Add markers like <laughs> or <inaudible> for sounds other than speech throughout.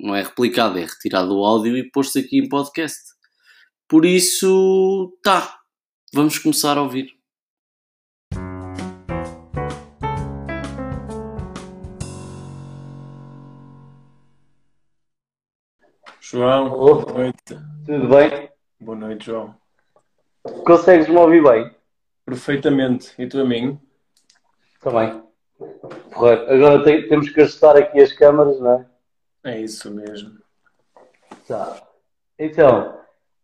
não é replicada, é retirado o áudio e posto aqui em podcast. Por isso, tá, vamos começar a ouvir. João, Alô? boa noite. Tudo bem? Boa noite, João. Consegues-me ouvir bem? Perfeitamente. E tu a mim? Também. Correto. Agora te- temos que ajustar aqui as câmaras, não é? É isso mesmo. Tá. Então,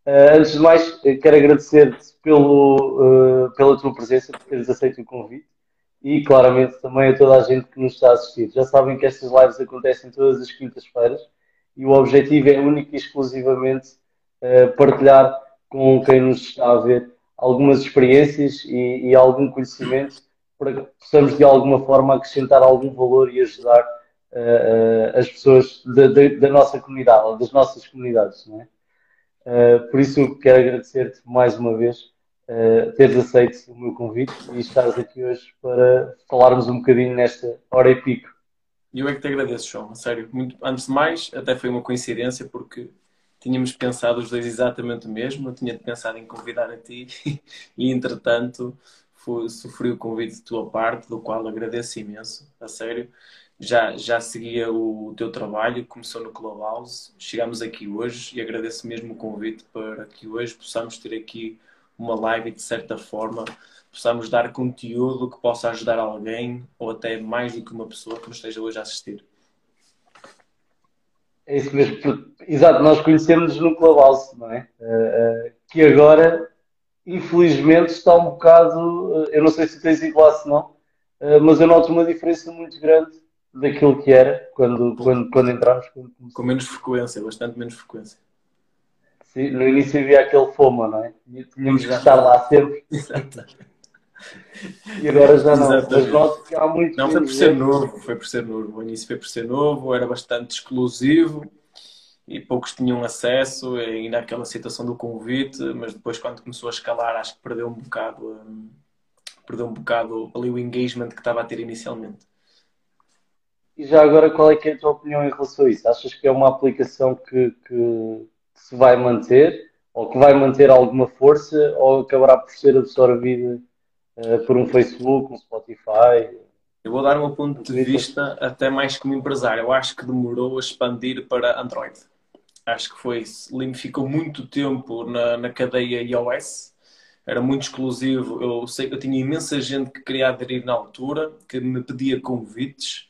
eh, antes de mais, quero agradecer-te pelo, eh, pela tua presença, por teres aceito o convite e, claramente, também a toda a gente que nos está a assistir. Já sabem que estas lives acontecem todas as quintas-feiras e o objetivo é único e exclusivamente eh, partilhar com quem nos está a ver algumas experiências e, e algum conhecimento para que possamos, de alguma forma, acrescentar algum valor e ajudar eh, as pessoas da, da- da nossa comunidade, ou das nossas comunidades, não é? Eh, por isso, quero agradecer-te mais uma vez eh, teres aceito o meu convite e estares aqui hoje para falarmos um bocadinho nesta hora e pico. Eu é que te agradeço, João. A sério. Muito... Antes de mais, até foi uma coincidência porque tínhamos pensado os dois exatamente o mesmo. Eu tinha pensado em convidar a ti <laughs> e, entretanto, foi... sofri o convite de tua parte, do qual agradeço imenso. A sério. Já, já seguia o teu trabalho, começou no Clubhouse. Chegamos aqui hoje e agradeço mesmo o convite para que hoje possamos ter aqui uma live e, de certa forma, possamos dar conteúdo que possa ajudar alguém ou até mais do que uma pessoa que nos esteja hoje a assistir. É isso mesmo. Exato, nós conhecemos no Clubhouse, não é? Eh, eh, que agora, infelizmente, está um bocado. eh, eu não sei se tens igual se não, mas eu noto uma diferença muito grande daquilo que era quando, quando, quando entramos. Com menos frequência, bastante menos frequência. Sim, no início havia aquele FOMO, não é? Tínhamos que estar lá sempre Exato. e agora já não. Mas que há muito Não, foi por ser novo, foi por ser novo. O início foi por ser novo, era bastante exclusivo e poucos tinham acesso e naquela situação do convite, mas depois quando começou a escalar acho que perdeu um bocado, hum, perdeu um bocado ali o engagement que estava a ter inicialmente. E já agora, qual é que é a tua opinião em relação a isso? Achas que é uma aplicação que, que- se vai manter, ou que vai manter alguma força, ou acabará por ser absorvida eh, por um Facebook, um Spotify? Eu vou dar um ponto de vista até mais como empresário. Eu acho que demorou a expandir para Android. Acho que foi isso. Lim ficou muito tempo na, na cadeia iOS. Era muito exclusivo. Eu sei que eu tinha imensa gente que queria aderir na altura, que me pedia convites.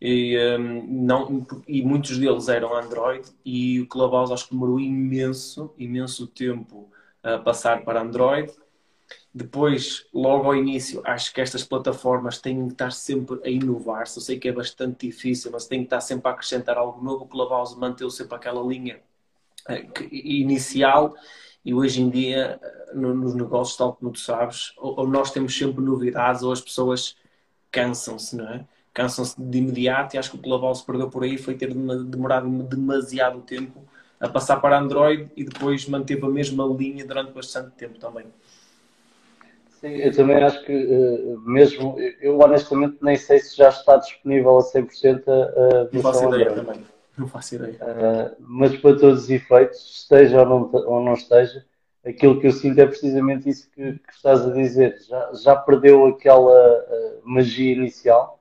E, hum, não, e muitos deles eram Android e o Clubhouse acho que demorou imenso, imenso tempo a passar para Android. Depois, logo ao início, acho que estas plataformas têm que estar sempre a inovar-se. Eu sei que é bastante difícil, mas têm que estar sempre a acrescentar algo novo. O Clubhouse manteve sempre aquela linha eh, inicial e hoje em dia, eh, no- nos negócios, tal como tu sabes, ou nós temos sempre novidades ou as pessoas cansam-se, não é? Cansam-se de imediato e acho que o Clubhouse perdeu por aí foi ter demorado demasiado tempo a passar para Android e depois manteve a mesma linha durante bastante tempo também. Sim, eu também acho que, eh, mesmo, eu honestamente nem sei se já está disponível a 100% a, a Não faço ideia Android. também. Não faço ideia. Uh, mas para todos os efeitos, esteja ou não, ou não esteja, aquilo que eu sinto é precisamente isso que, que estás a dizer. Já, já perdeu aquela uh, magia inicial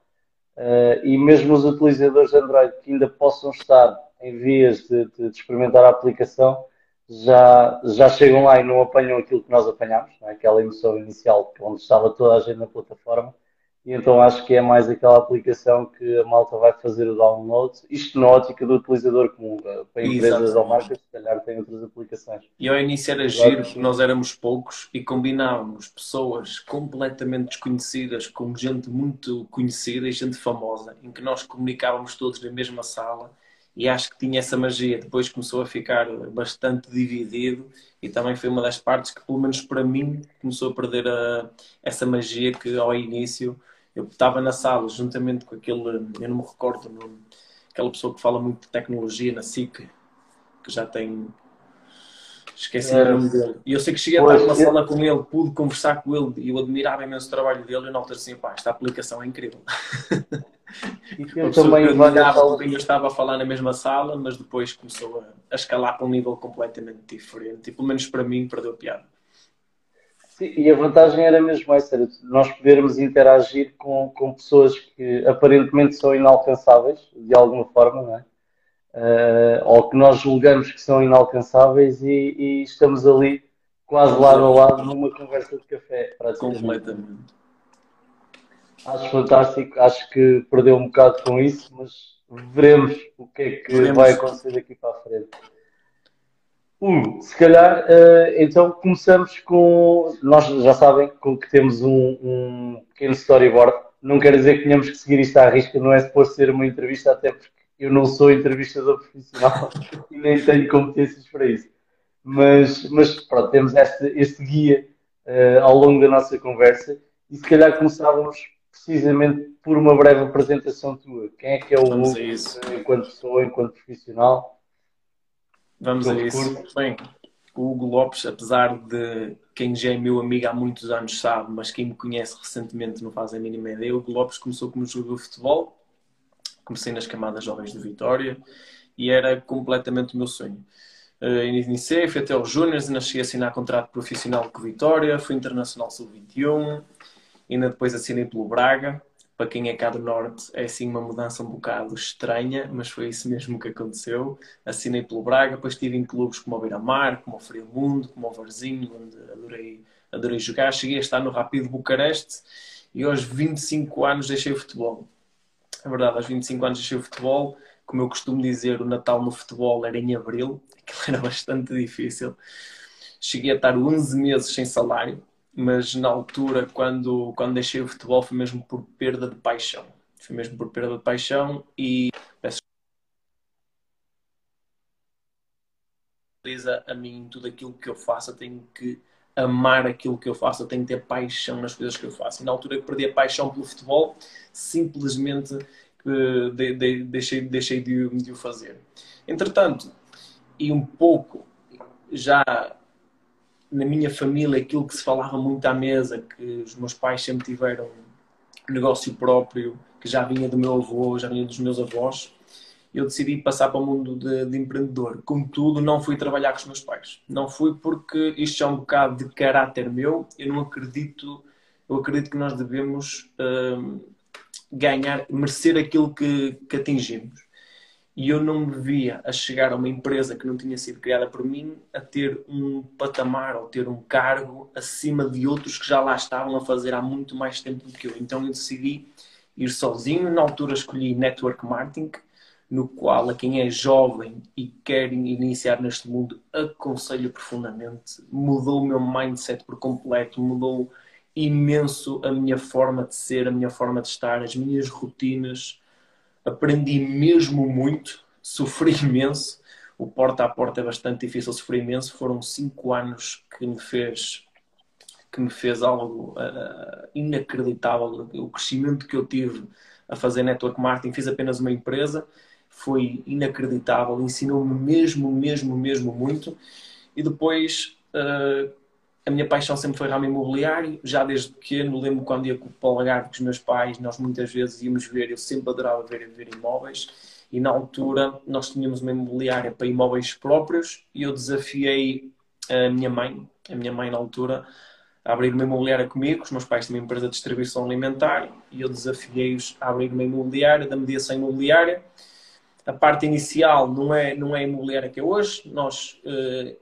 uh, e mesmo os utilizadores de Android que ainda possam estar em vias de, de- de experimentar a aplicação já, já chegam lá e não apanham aquilo que nós apanhamos, não é? aquela emoção inicial onde estava toda a gente na plataforma. E então acho que é mais aquela aplicação que a malta vai fazer o download, isto na ótica do utilizador comum, para empresas ou Exatamente. marcas, se calhar tem outras aplicações. E ao início era giro, que nós éramos poucos e combinávamos pessoas completamente desconhecidas com gente muito conhecida e gente famosa, em que nós comunicávamos todos na mesma sala e acho que tinha essa magia. Depois começou a ficar bastante dividido e também foi uma das partes que, pelo menos para mim, começou a perder a, essa magia que ao início eu estava na sala juntamente com aquele, eu não me recordo, aquela pessoa que fala muito de tecnologia na SIC, que já tem Esqueci é. o nome dele. E eu sei que cheguei a estar numa sala com ele, pude conversar com ele e eu admirava imenso o trabalho dele. E na altura assim, pá, esta aplicação é incrível. E <laughs> eu também eu estava a falar na mesma sala, mas depois começou a, a escalar para um nível completamente diferente. E pelo menos para mim, perdeu a piada. Sim, e a vantagem era mesmo essa, era nós podermos interagir com, com pessoas que aparentemente são inalcançáveis, de alguma forma, não é? uh, ou que nós julgamos que são inalcançáveis e, e estamos ali quase lado a lado numa conversa de café. Completamente. Acho fantástico, acho que perdeu um bocado com isso, mas veremos o que é que veremos. vai acontecer daqui para a frente. Um, se calhar, uh, então começamos com. Nós já sabem com que temos um, um pequeno storyboard. Não quer dizer que tenhamos que seguir isto à risca, não é suposto ser uma entrevista, até porque eu não sou entrevistador profissional <laughs> e nem tenho competências para isso. Mas, mas pronto, temos este, este guia uh, ao longo da nossa conversa e se calhar começávamos precisamente por uma breve apresentação tua. Quem é que é o Hugo enquanto pessoa, enquanto profissional? Vamos a isso. Bem, o Hugo Lopes, apesar de quem já é meu amigo há muitos anos sabe, mas quem me conhece recentemente não faz a mínima ideia, o Hugo Lopes começou como jogador de futebol, comecei nas camadas jovens de Vitória e era completamente o meu sonho. Uh, iniciei, fui até aos Júniors, ainda cheguei a assinar contrato profissional com Vitória, fui internacional sub-21, ainda depois assinei pelo Braga. Para quem é cá do Norte, é assim uma mudança um bocado estranha, mas foi isso mesmo que aconteceu. Assinei pelo Braga, depois estive em clubes como o Beira-Mar, como o Frio Mundo, como o Varzinho, onde adorei, adorei jogar. Cheguei a estar no Rápido Bucareste e aos 25 anos deixei o futebol é verdade, aos 25 anos deixei o futebol. Como eu costumo dizer, o Natal no futebol era em abril, <laughs> aquilo era bastante difícil. Cheguei a estar 11 meses sem salário, mas na altura, quando, quando deixei o futebol, foi mesmo por perda de paixão. Foi mesmo por perda de paixão e peço a mim tudo aquilo que eu faço, eu tenho que amar aquilo que eu faço, eu tenho que ter paixão nas coisas que eu faço. E na altura que perdi a paixão pelo futebol, simplesmente uh, de, de, deixei, deixei de, de o fazer. Entretanto, e um pouco já na minha família, aquilo que se falava muito à mesa, que os meus pais sempre tiveram negócio próprio, que já vinha do meu avô, já vinha dos meus avós, eu decidi passar para o mundo de, de, empreendedor. Contudo, não fui trabalhar com os meus pais. Não fui porque isto é um bocado de caráter meu. Eu não acredito, eu acredito que nós devemos hum, ganhar, merecer aquilo que, que atingimos. E eu não me via a chegar a uma empresa que não tinha sido criada por mim a ter um patamar ou ter um cargo acima de outros que já lá estavam a fazer há muito mais tempo do que eu. Então eu decidi ir sozinho. Na altura escolhi Network Marketing, no qual a quem é jovem e quer iniciar neste mundo aconselho profundamente. Mudou o meu mindset por completo, mudou imenso a minha forma de ser, a minha forma de estar, as minhas rotinas. Aprendi mesmo muito, sofri imenso. O porta a porta é bastante difícil, sofri imenso. Foram cinco anos que me fez que me fez algo uh, inacreditável. O crescimento que eu tive a fazer network marketing, fiz apenas uma empresa foi inacreditável, ensinou-me mesmo, mesmo, mesmo muito. E depois uh, a minha paixão sempre foi ramo imobiliário, já desde pequeno, lembro quando ia para o Lagarto com os meus pais, nós muitas vezes íamos ver, eu sempre adorava ver, ver imóveis. E na altura nós tínhamos uma imobiliária para imóveis próprios e eu desafiei a minha mãe, a minha mãe na altura, a abrir uma imobiliária comigo, os meus pais têm uma empresa de distribuição alimentar e eu desafiei-os a abrir uma imobiliária, da mediação imobiliária a parte inicial não é, não é imobiliária que é hoje. Nós uh,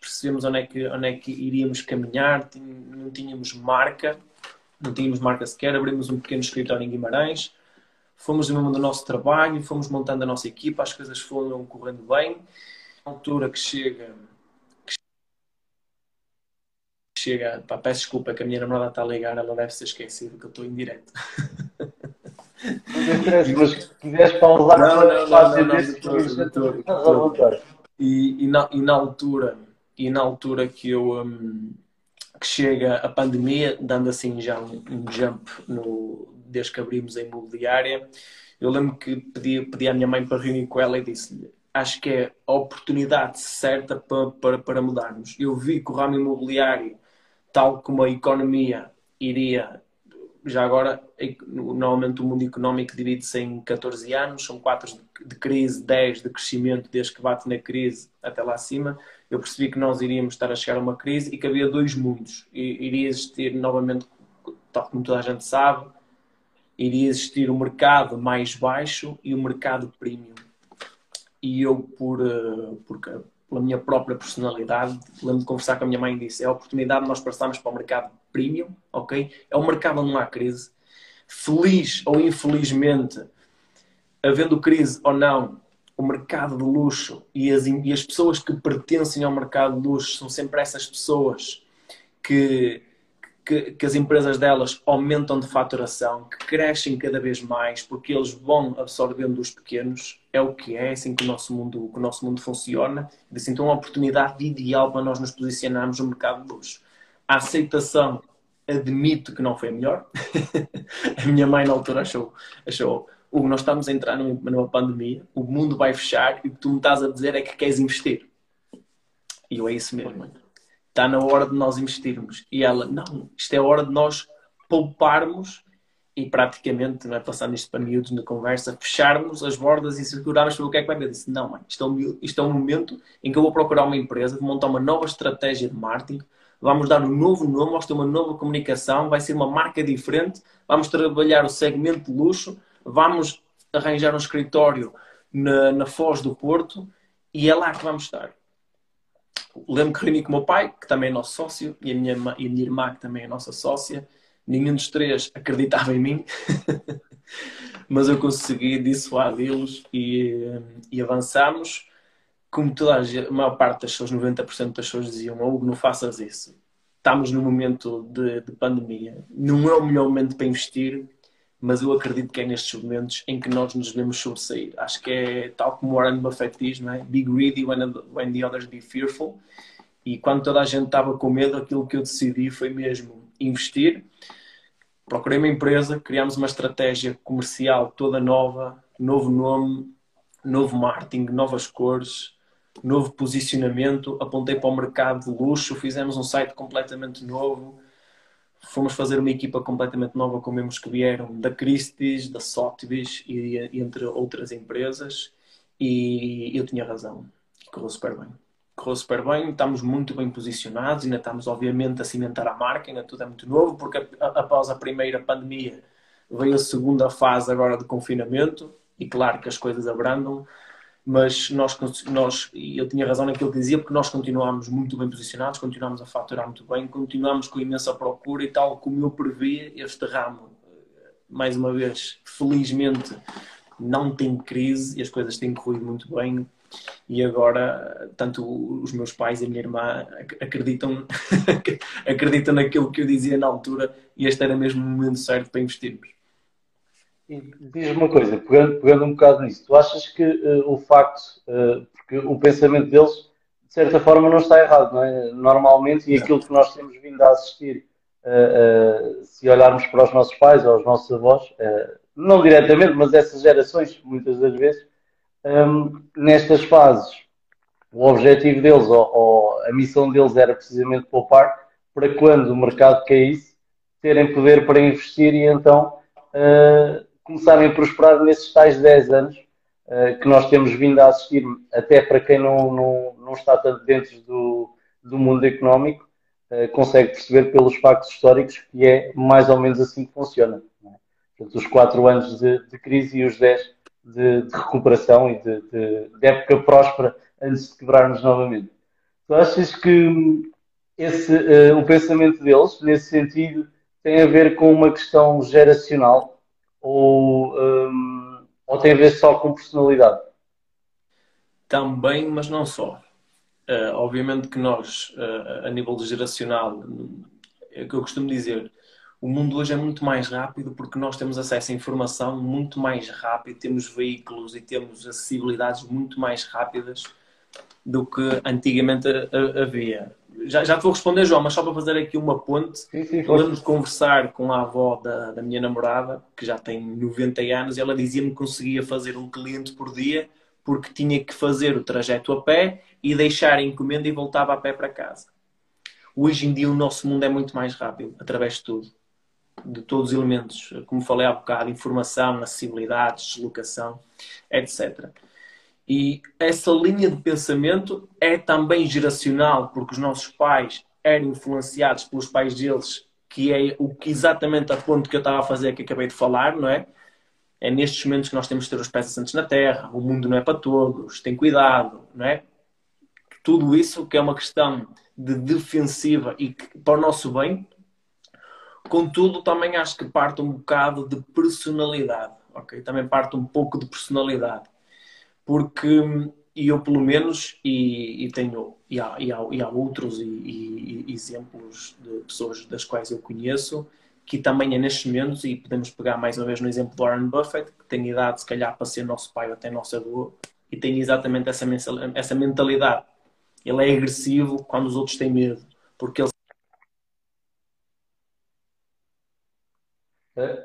percebemos onde é, que, onde é que iríamos caminhar, não tínhamos marca, não tínhamos marca sequer, abrimos um pequeno escritório em Guimarães, fomos desenvolvendo o nosso trabalho, fomos montando a nossa equipa, as coisas foram correndo bem. A altura que chega. Chega, pá, peço desculpa que a minha namorada está a ligar, ela deve ser esquecida que eu estou em direto. <laughs> Mas se quiseres pausar, não, não, não, não, não, desse, de todo, de todo, de todo. E, e, na, e na altura, e na altura que eu um, que chega a pandemia, dando assim já um, um jump no, desde que abrimos a imobiliária, eu lembro que pedi, pedi à minha mãe para reunir com ela e disse-lhe acho que é a oportunidade certa para, para, para mudarmos. Eu vi que o ramo imobiliário, tal como a economia iria já agora, normalmente o mundo económico divide-se em 14 anos, são 4 de crise, 10 de crescimento, desde que bate na crise até lá acima. Eu percebi que nós iríamos estar a chegar a uma crise e que havia dois mundos. Iria existir novamente, tal como toda a gente sabe, iria existir o mercado mais baixo e o mercado premium. E eu, por, eh, por, pela minha própria personalidade, lembro de conversar com a minha mãe e disse: é a oportunidade de nós passarmos para o mercado premium, ok? É um mercado onde não há crise. Feliz ou infelizmente, havendo crise ou não, o mercado de luxo e as, e as pessoas que pertencem ao mercado de luxo são sempre essas pessoas que que, que, as empresas delas aumentam de faturação, que crescem cada vez mais, porque eles vão absorvendo os pequenos, é o que é, é assim que o nosso mundo, que o nosso mundo funciona. Assim, então, é uma oportunidade ideal para nós nos posicionarmos no mercado de luxo. A aceitação, admito que não foi a melhor. <laughs> a minha mãe, na altura, achou, achou Hugo, nós estamos a entrar numa, pandemia, o mundo vai fechar e o que tu me estás a dizer é que queres investir. E eu, é isso mesmo, está na hora de nós investirmos. E ela, não, isto é hora de nós pouparmos e praticamente, não é passando isto para miúdos na conversa, fecharmos as bordas e segurarmos para o que é que vai ver. Disse, não, mãe, isto é, um, isto é um momento em que eu vou procurar uma empresa, vou montar uma nova estratégia de marketing, vamos dar um novo nome, vamos ter uma nova comunicação, vai ser uma marca diferente, vamos trabalhar o segmento de luxo, vamos arranjar um escritório na, na Foz do Porto e é lá que vamos estar lembro que reuni com o meu pai, que também é nosso sócio, e a minha, e a minha irmã, que também é nossa sócia. Nenhum dos três acreditava em mim, <laughs> mas eu consegui dissuadi-los e, e avançamos. Como toda a, a maior parte das pessoas, 90% das pessoas diziam: Hugo, não faças isso. Estamos num momento de, de pandemia, não é o melhor momento para investir mas eu acredito que é nestes momentos em que nós nos devemos sobressair. Acho que é tal como Warren Buffett diz, não é? Be greedy when, when the others be fearful. E quando toda a gente estava com medo, aquilo que eu decidi foi mesmo investir. Procurei uma empresa, criámos uma estratégia comercial toda nova, novo nome, novo marketing, novas cores, novo posicionamento. Apontei para o mercado de luxo, fizemos um site completamente novo fomos fazer uma equipa completamente nova com membros que vieram da Christie's, da Sotheby's e, e entre outras empresas e eu tinha razão. Correu super bem. Correu super bem, estamos muito bem posicionados, ainda estamos obviamente a cimentar a marca, ainda tudo é muito novo, porque após a primeira pandemia veio a segunda fase agora de confinamento e claro que as coisas abrandam, mas nós, nós, e eu tinha razão naquilo que dizia, porque nós continuámos muito bem posicionados, continuámos a faturar muito bem, continuámos com imensa procura e tal como eu previa, este ramo, mais uma vez, felizmente não tem crise e as coisas têm corrido muito bem e agora tanto os meus pais e a minha irmã acreditam <laughs> acreditam naquilo que eu dizia na altura e este era mesmo o momento certo para investirmos. Diz-me uma coisa, pegando, pegando, um bocado nisso, tu achas que uh, o facto, uh, porque o pensamento deles, de certa forma, não está errado, não é? Normalmente, e aquilo que nós temos vindo a assistir, uh, se olharmos para os nossos pais ou os nossos avós, não diretamente, mas essas gerações, muitas das vezes, um, ehm, nestas fases, o objetivo deles ou, ou, a missão deles era precisamente poupar para quando o mercado caísse, terem poder para investir e então. Uh, começarem a prosperar nesses tais 10 anos uh, que nós temos vindo a assistir, até para quem não, não, não está tanto dentro do, do mundo económico, uh, consegue perceber pelos factos históricos que é mais ou menos assim que funciona. É? Os 4 anos de, de, crise e os 10 de, de recuperação e de, de, época próspera antes de quebrarmos novamente. Tu achas que esse, uh, o pensamento deles, nesse sentido, tem a ver com uma questão geracional? Ou, um, ou tem a ver só com personalidade? Também, mas não só. Uh, obviamente que nós, uh, a nível geracional, é o que eu costumo dizer, o mundo hoje é muito mais rápido porque nós temos acesso à informação muito mais rápido, temos veículos e temos acessibilidades muito mais rápidas do que antigamente havia. Já, já te vou responder, João, mas só para fazer aqui uma ponte. Sim, sim, Podemos conversar com a avó da, da minha namorada, que já tem 90 anos, e ela dizia-me que conseguia fazer um cliente por dia porque tinha que fazer o trajeto a pé e deixar a encomenda e voltava a pé para casa. Hoje em dia o nosso mundo é muito mais rápido, através de tudo de todos os elementos, como falei há bocado, informação, acessibilidade, deslocação, etc. E essa linha de pensamento é também geracional, porque os nossos pais eram influenciados pelos pais deles, que é o que exatamente a ponto que eu estava a fazer, que acabei de falar, não é? É nestes momentos que nós temos que ter os pés assentos na terra, o mundo não é para todos, tem cuidado, não é? Tudo isso que é uma questão de defensiva e que, para o nosso bem, Contudo, também acho que parte um bocado de personalidade, ok? Também parte um pouco de personalidade. Porque e eu pelo menos e, e tenho e há, e há, e há outros e, exemplos de pessoas das quais eu conheço que também é nestes momentos e podemos pegar mais uma vez no exemplo do Warren Buffett que tem idade se calhar para ser nosso pai ou até nosso avô e tem exatamente essa, essa mentalidade ele é agressivo quando os outros têm medo porque ele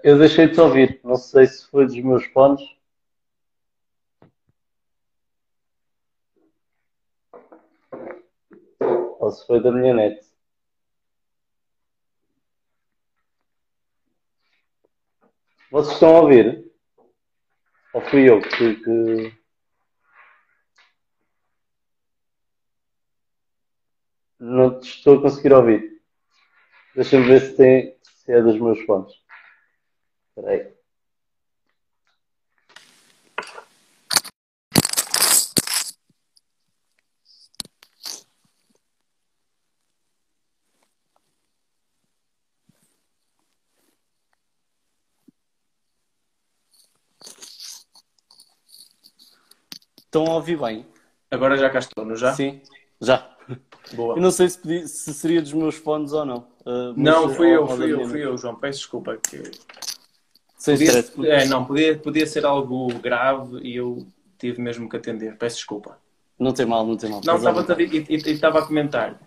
Eu deixei de ouvir. Não sei se foi dos meus fones. Ou se foi da minha net. Vocês estão a ouvir? Ou fui eu que. que... Não estou a conseguir ouvir. Deixa-me ver se, tem, se é dos meus fones. Espera aí. Estão a ouvir bem? Agora já cá estou, não já? Sim, já. Boa. Eu não sei se, pedi, se seria dos meus fones ou não. Uh, não, fui eu, fui eu, fui eu, João. Peço desculpa. Que... Sem podia, stress. É, não, podia, podia ser algo grave e eu tive mesmo que atender. Peço desculpa. Não tem mal, não tem mal. Não, estava a, e, e, estava a comentar.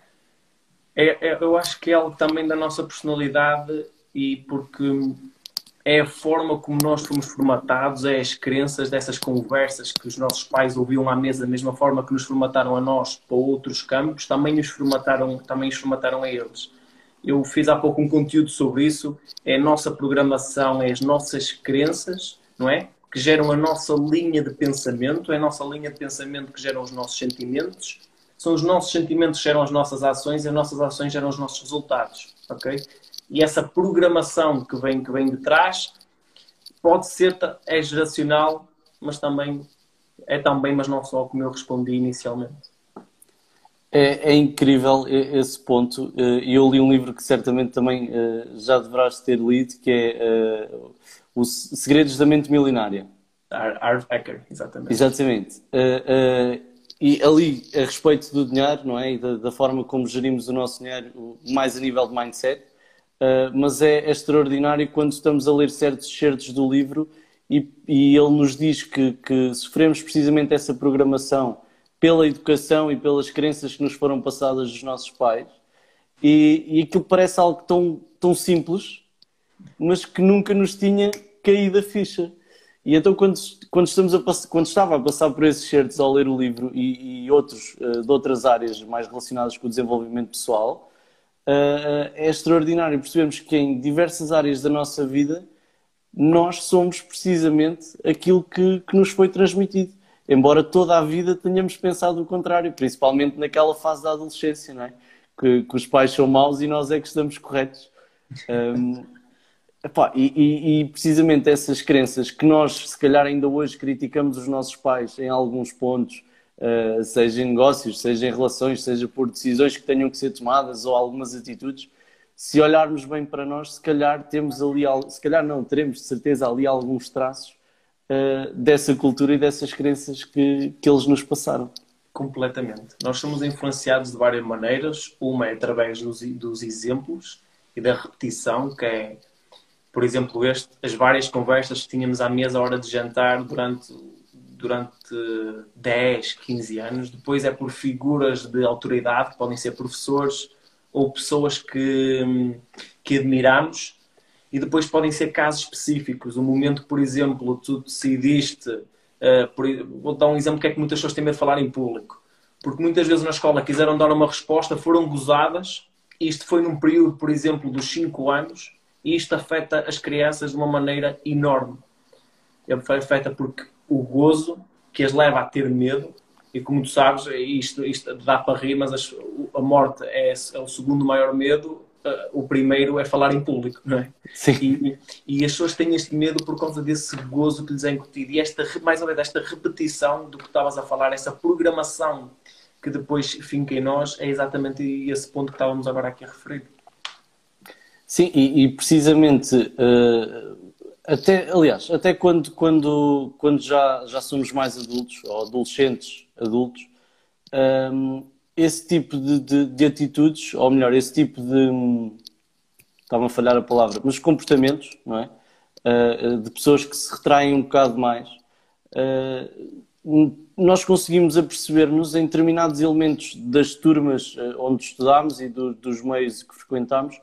É, é, eu acho que é algo também da nossa personalidade e porque é a forma como nós fomos formatados, é as crenças dessas conversas que os nossos pais ouviam à mesa, da mesma forma que nos formataram a nós para outros campos, também os formataram, também os formataram a eles. Eu fiz há pouco um conteúdo sobre isso. É a nossa programação, é as nossas crenças, não é? Que geram a nossa linha de pensamento, é a nossa linha de pensamento que geram os nossos sentimentos. São os nossos sentimentos que geram as nossas ações e as nossas ações geram os nossos resultados, ok? E essa programação que vem, que vem de trás pode ser, é geracional, mas também é também, mas não só como eu respondi inicialmente. É, é, incrível esse ponto. Eh, e eu li um livro que certamente também eh, já deverás ter lido, que é eh, Os Segredos da Mente Milionária. Art Ecker, exatamente. Exatamente. E ali, a respeito do dinheiro, não é? E da, da, forma como gerimos o nosso dinheiro, mais a nível de mindset. Mas é, é extraordinário quando estamos a ler certos certos do livro e, e ele nos diz que, que sofremos precisamente essa programação pela educação e pelas crenças que nos foram passadas dos nossos pais. E, e aquilo parece algo tão, tão simples, mas que nunca nos tinha caído a ficha. E então, quando, quando, estamos a quando estava a passar por esses certos ao ler o livro e, e outros uh, de outras áreas mais relacionadas com o desenvolvimento pessoal, uh, é extraordinário percebemos que em diversas áreas da nossa vida nós somos precisamente aquilo que, que nos foi transmitido embora toda a vida tenhamos pensado o contrário, principalmente naquela fase da adolescência, não é? Que, que os pais são maus e nós é que estamos corretos. Um, <laughs> epá, e, e, e, precisamente essas crenças que nós, se calhar, ainda hoje criticamos os nossos pais em alguns pontos, uh, seja em negócios, seja em relações, seja por decisões que tenham que ser tomadas ou algumas atitudes, se olharmos bem para nós, se calhar temos ali, se calhar não, teremos de certeza ali alguns traços uh, dessa cultura e dessas crenças que, que eles nos passaram. Completamente. Nós somos influenciados de várias maneiras. Uma é através dos, dos exemplos e da repetição, que é, por exemplo, este, as várias conversas que tínhamos à mesa à hora de jantar durante, durante 10, 15 anos. Depois é por figuras de autoridade, que podem ser professores ou pessoas que, que admiramos. E depois podem ser casos específicos. O momento, por exemplo, tu decidiste. Uh, por, vou dar um exemplo que é que muitas pessoas têm medo de falar em público. Porque muitas vezes na escola quiseram dar uma resposta, foram gozadas isto foi num período, por exemplo, dos 5 anos, e isto afeta as crianças de uma maneira enorme. Afeta porque o gozo que as leva a ter medo, e como tu sabes, isto, isto dá para rir, mas a morte é, é o segundo maior medo, uh, o primeiro é falar em público, não é? Sim. E, e, as pessoas têm este medo por causa desse gozo que lhes é incutido. E esta, mais ou menos, esta repetição do que estavas a falar, essa programação que depois finca em nós, é exatamente esse ponto que estávamos agora aqui a referir. Sim, e, e precisamente, uh, até, aliás, até quando, quando, quando já, já somos mais adultos, ou adolescentes adultos, um, esse tipo de, de, de, atitudes, ou melhor, esse tipo de. Estava a falhar a palavra, mas comportamentos, não é? Uh, de pessoas que se retraem um bocado mais, uh, nós conseguimos aperceber-nos em determinados elementos das turmas onde estudámos e do, dos meios que frequentámos,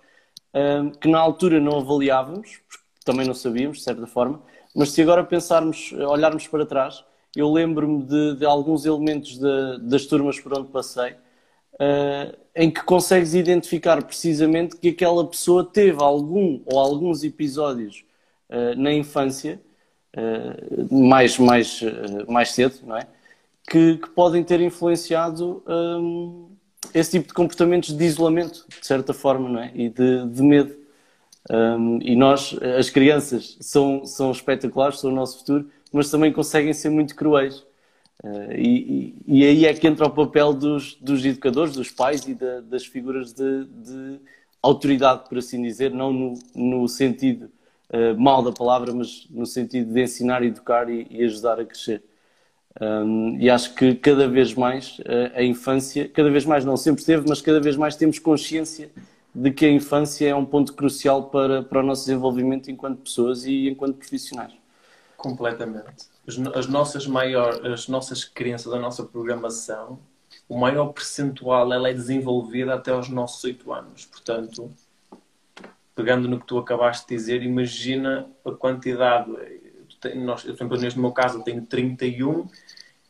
que na altura não avaliávamos, também não sabíamos, de certa forma, mas se agora pensarmos, olharmos para trás, eu lembro-me de, de, alguns elementos de, das turmas por onde passei, uh, em que consegues identificar precisamente que aquela pessoa teve algum ou alguns episódios uh, na infância uh, mais, mais, mais cedo, não é? Que, que podem ter influenciado um, esse tipo de comportamentos de isolamento, de certa forma, não é? E de, de medo. Um, e nós, as crianças, são, são espetaculares, são o nosso futuro, mas também conseguem ser muito cruéis. Uh, e, e, aí é que entra o papel dos, dos educadores, dos pais e da, das figuras de, de, autoridade, por assim dizer, não no, no sentido uh, mal da palavra, mas no sentido de ensinar, educar e, e ajudar a crescer. Um, e acho que cada vez mais uh, a infância, cada vez mais não sempre teve, mas cada vez mais temos consciência de que a infância é um ponto crucial para, para o nosso desenvolvimento enquanto pessoas e enquanto profissionais. Completamente. As, as nossas maior, as nossas crenças, a nossa programação, o maior percentual ela é desenvolvida até aos nossos 8 anos. Portanto, pegando no que tu acabaste de dizer, imagina a quantidade. Nós, eu, por exemplo, no meu caso, eu tenho 31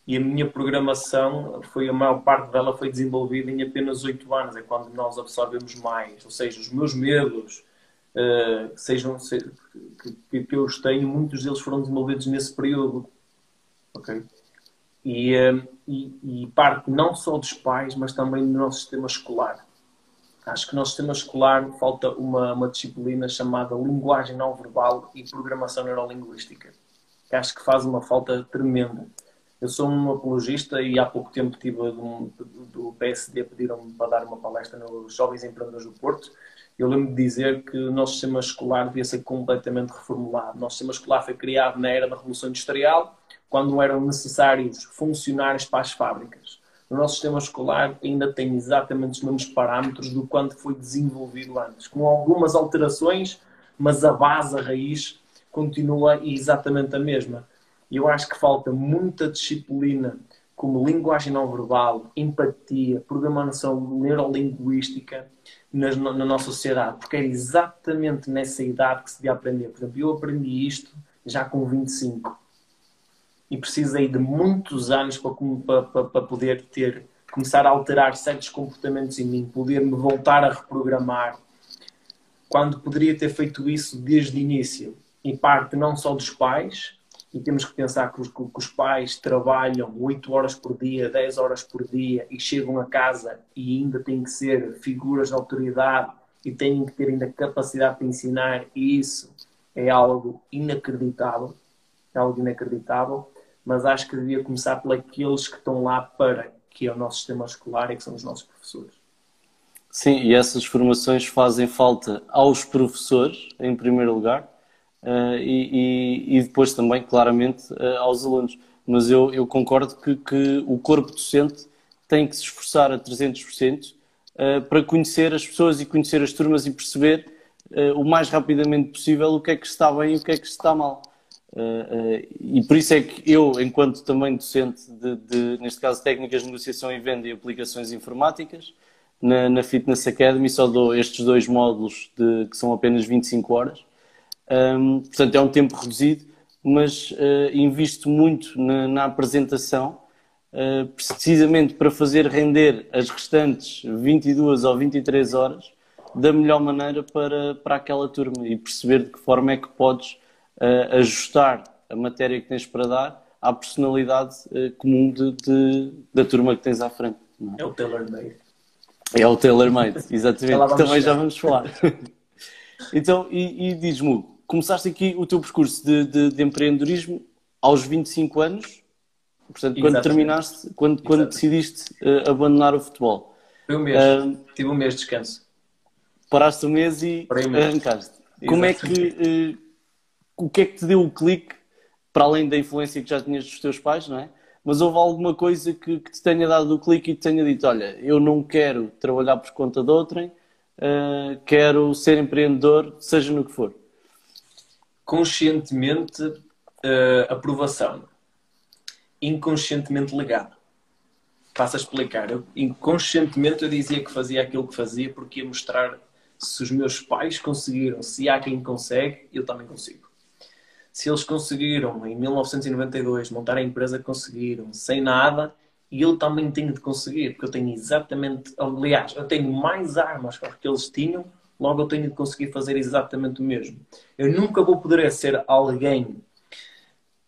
e a minha programação foi a maior parte dela foi desenvolvida em apenas 8 anos, é quando nós absorvemos mais. Ou seja, os meus medos, uh, sejam que, que, eu os tenho, muitos deles foram desenvolvidos nesse período. Ok? E, uh, e, e parte não só dos pais, mas também do nosso sistema escolar Acho que no sistema escolar falta uma, uma disciplina chamada linguagem não verbal e programação neurolinguística, que acho que faz uma falta tremenda. Eu sou um apologista e há pouco tempo tive um, do PSD pediram-me para dar uma palestra nos Jovens Empreendedores do Porto. Eu lembro de dizer que o nosso sistema escolar devia ser completamente reformulado. O nosso sistema escolar foi criado na era da Revolução Industrial, quando eram necessários funcionários para as fábricas no nosso sistema escolar ainda tem exatamente os mesmos parâmetros do quanto foi desenvolvido antes, com algumas alterações, mas a base, a raiz, continua exatamente a mesma. E eu acho que falta muita disciplina como linguagem não verbal, empatia, programação neurolinguística na, na nossa sociedade, porque é exatamente nessa idade que se devia aprender. Por exemplo, eu aprendi isto já com 25 e precisei de muitos anos para, para, para poder ter, começar a alterar certos comportamentos em mim, poder me voltar a reprogramar, quando poderia ter feito isso desde o início. Em parte não só dos pais, e temos que pensar que os, que os pais trabalham 8 horas por dia, 10 horas por dia e chegam a casa e ainda têm que ser figuras de autoridade e têm que ter ainda capacidade de ensinar, e isso é algo inacreditável. É algo inacreditável mas acho que devia começar por aqueles que estão lá para, que é o nosso sistema escolar e que são os nossos professores. Sim, e essas formações fazem falta aos professores, em primeiro lugar, uh, e, e, depois também, claramente, uh, aos alunos. Mas eu, eu concordo que, que, o corpo docente tem que se esforçar a 300% uh, uh, para conhecer as pessoas e conhecer as turmas e perceber o mais rapidamente possível o que é que está bem e o que é que está mal. e por isso é que eu, enquanto também docente de, de, neste caso, técnicas de negociação e venda e aplicações informáticas, na, na Fitness Academy só dou estes dois módulos de, que são apenas 25 horas. Um, portanto, é um tempo reduzido, mas uh, invisto muito na, na apresentação uh, precisamente para fazer render as restantes 22 ou 23 horas da melhor maneira para, para aquela turma e perceber de que forma é que podes uh, ajustar a matéria que tens para dar à personalidade comum de, de, da turma que tens à frente. É? é o tailor-made. É o tailor-made, exatamente. Também já vamos falar. <laughs> então, e, e diz-me, começaste aqui o teu percurso de, de, de empreendedorismo aos 25 anos, portanto, quando terminaste, quando, quando decidiste uh, abandonar o futebol. Foi um mês, uh, tive um mês de descanso. Paraste um mês e um mês. arrancaste. Como é que, uh, o que é que te deu o clique, para além da influência que já tinhas dos teus pais, não é? mas houve alguma coisa que, que, te tenha dado o clique e te tenha dito: olha, eu não quero trabalhar por conta de outrem, uh, quero ser empreendedor, seja no que for? Conscientemente, uh, aprovação. Inconscientemente, legado. Passo a explicar. Eu, inconscientemente, eu dizia que fazia aquilo que fazia porque ia mostrar se os meus pais conseguiram, se há quem consegue, eu também consigo se eles conseguiram em 1992 montar a empresa que conseguiram sem nada, eu também tenho de conseguir, porque eu tenho exatamente, aliás, eu tenho mais armas que eles tinham, logo eu tenho de conseguir fazer exatamente o mesmo. Eu nunca vou poder ser alguém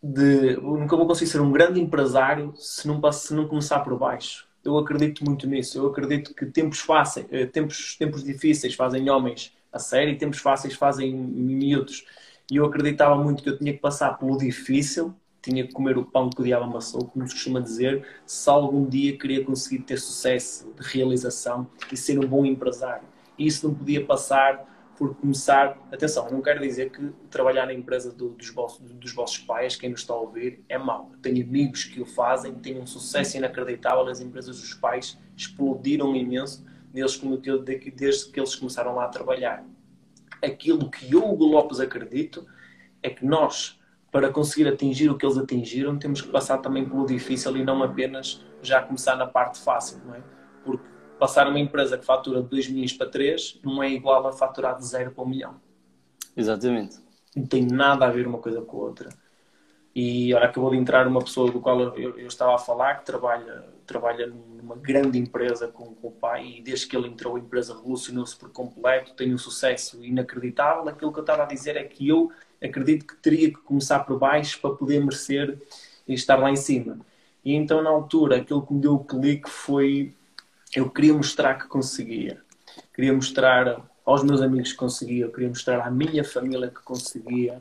de, nunca vou conseguir ser um grande empresário se não, se não começar por baixo. Eu acredito muito nisso. Eu acredito que tempos fáceis, eh, tempos, tempos difíceis fazem homens a sério e tempos fáceis fazem miúdos. E eu acreditava muito que eu tinha que passar pelo difícil, tinha que comer o pão que o diabo amassou, como se costuma dizer, se algum dia queria conseguir ter sucesso de realização e ser um bom empresário. E isso não podia passar por começar. Atenção, não quero dizer que trabalhar na empresa do, dos, vossos, dos vossos pais, quem nos está a ouvir, é mau. Tenho amigos que o fazem, têm um sucesso inacreditável, as empresas dos pais explodiram imenso que, desde que eles começaram lá a trabalhar aquilo que eu, Hugo Lopes, acredito é que nós, para conseguir atingir o que eles atingiram, temos que passar também pelo difícil e não apenas já começar na parte fácil, não é? Porque passar uma empresa que fatura de 2 milhões para 3 não é igual a faturar de 0 para 1 um milhão. Exatamente. Não tem nada a ver uma coisa com a outra. E ora, acabou de entrar uma pessoa do qual eu, eu estava a falar, que trabalha, trabalha numa grande empresa com, com, o pai, e desde que ele entrou, a empresa revolucionou-se por completo, tem um sucesso inacreditável. Aquilo que eu estava a dizer é que eu acredito que teria que começar por baixo para poder merecer e estar lá em cima. E então, na altura, aquilo que me deu o clique foi: eu queria mostrar que conseguia, queria mostrar aos meus amigos que conseguia, queria mostrar à minha família que conseguia,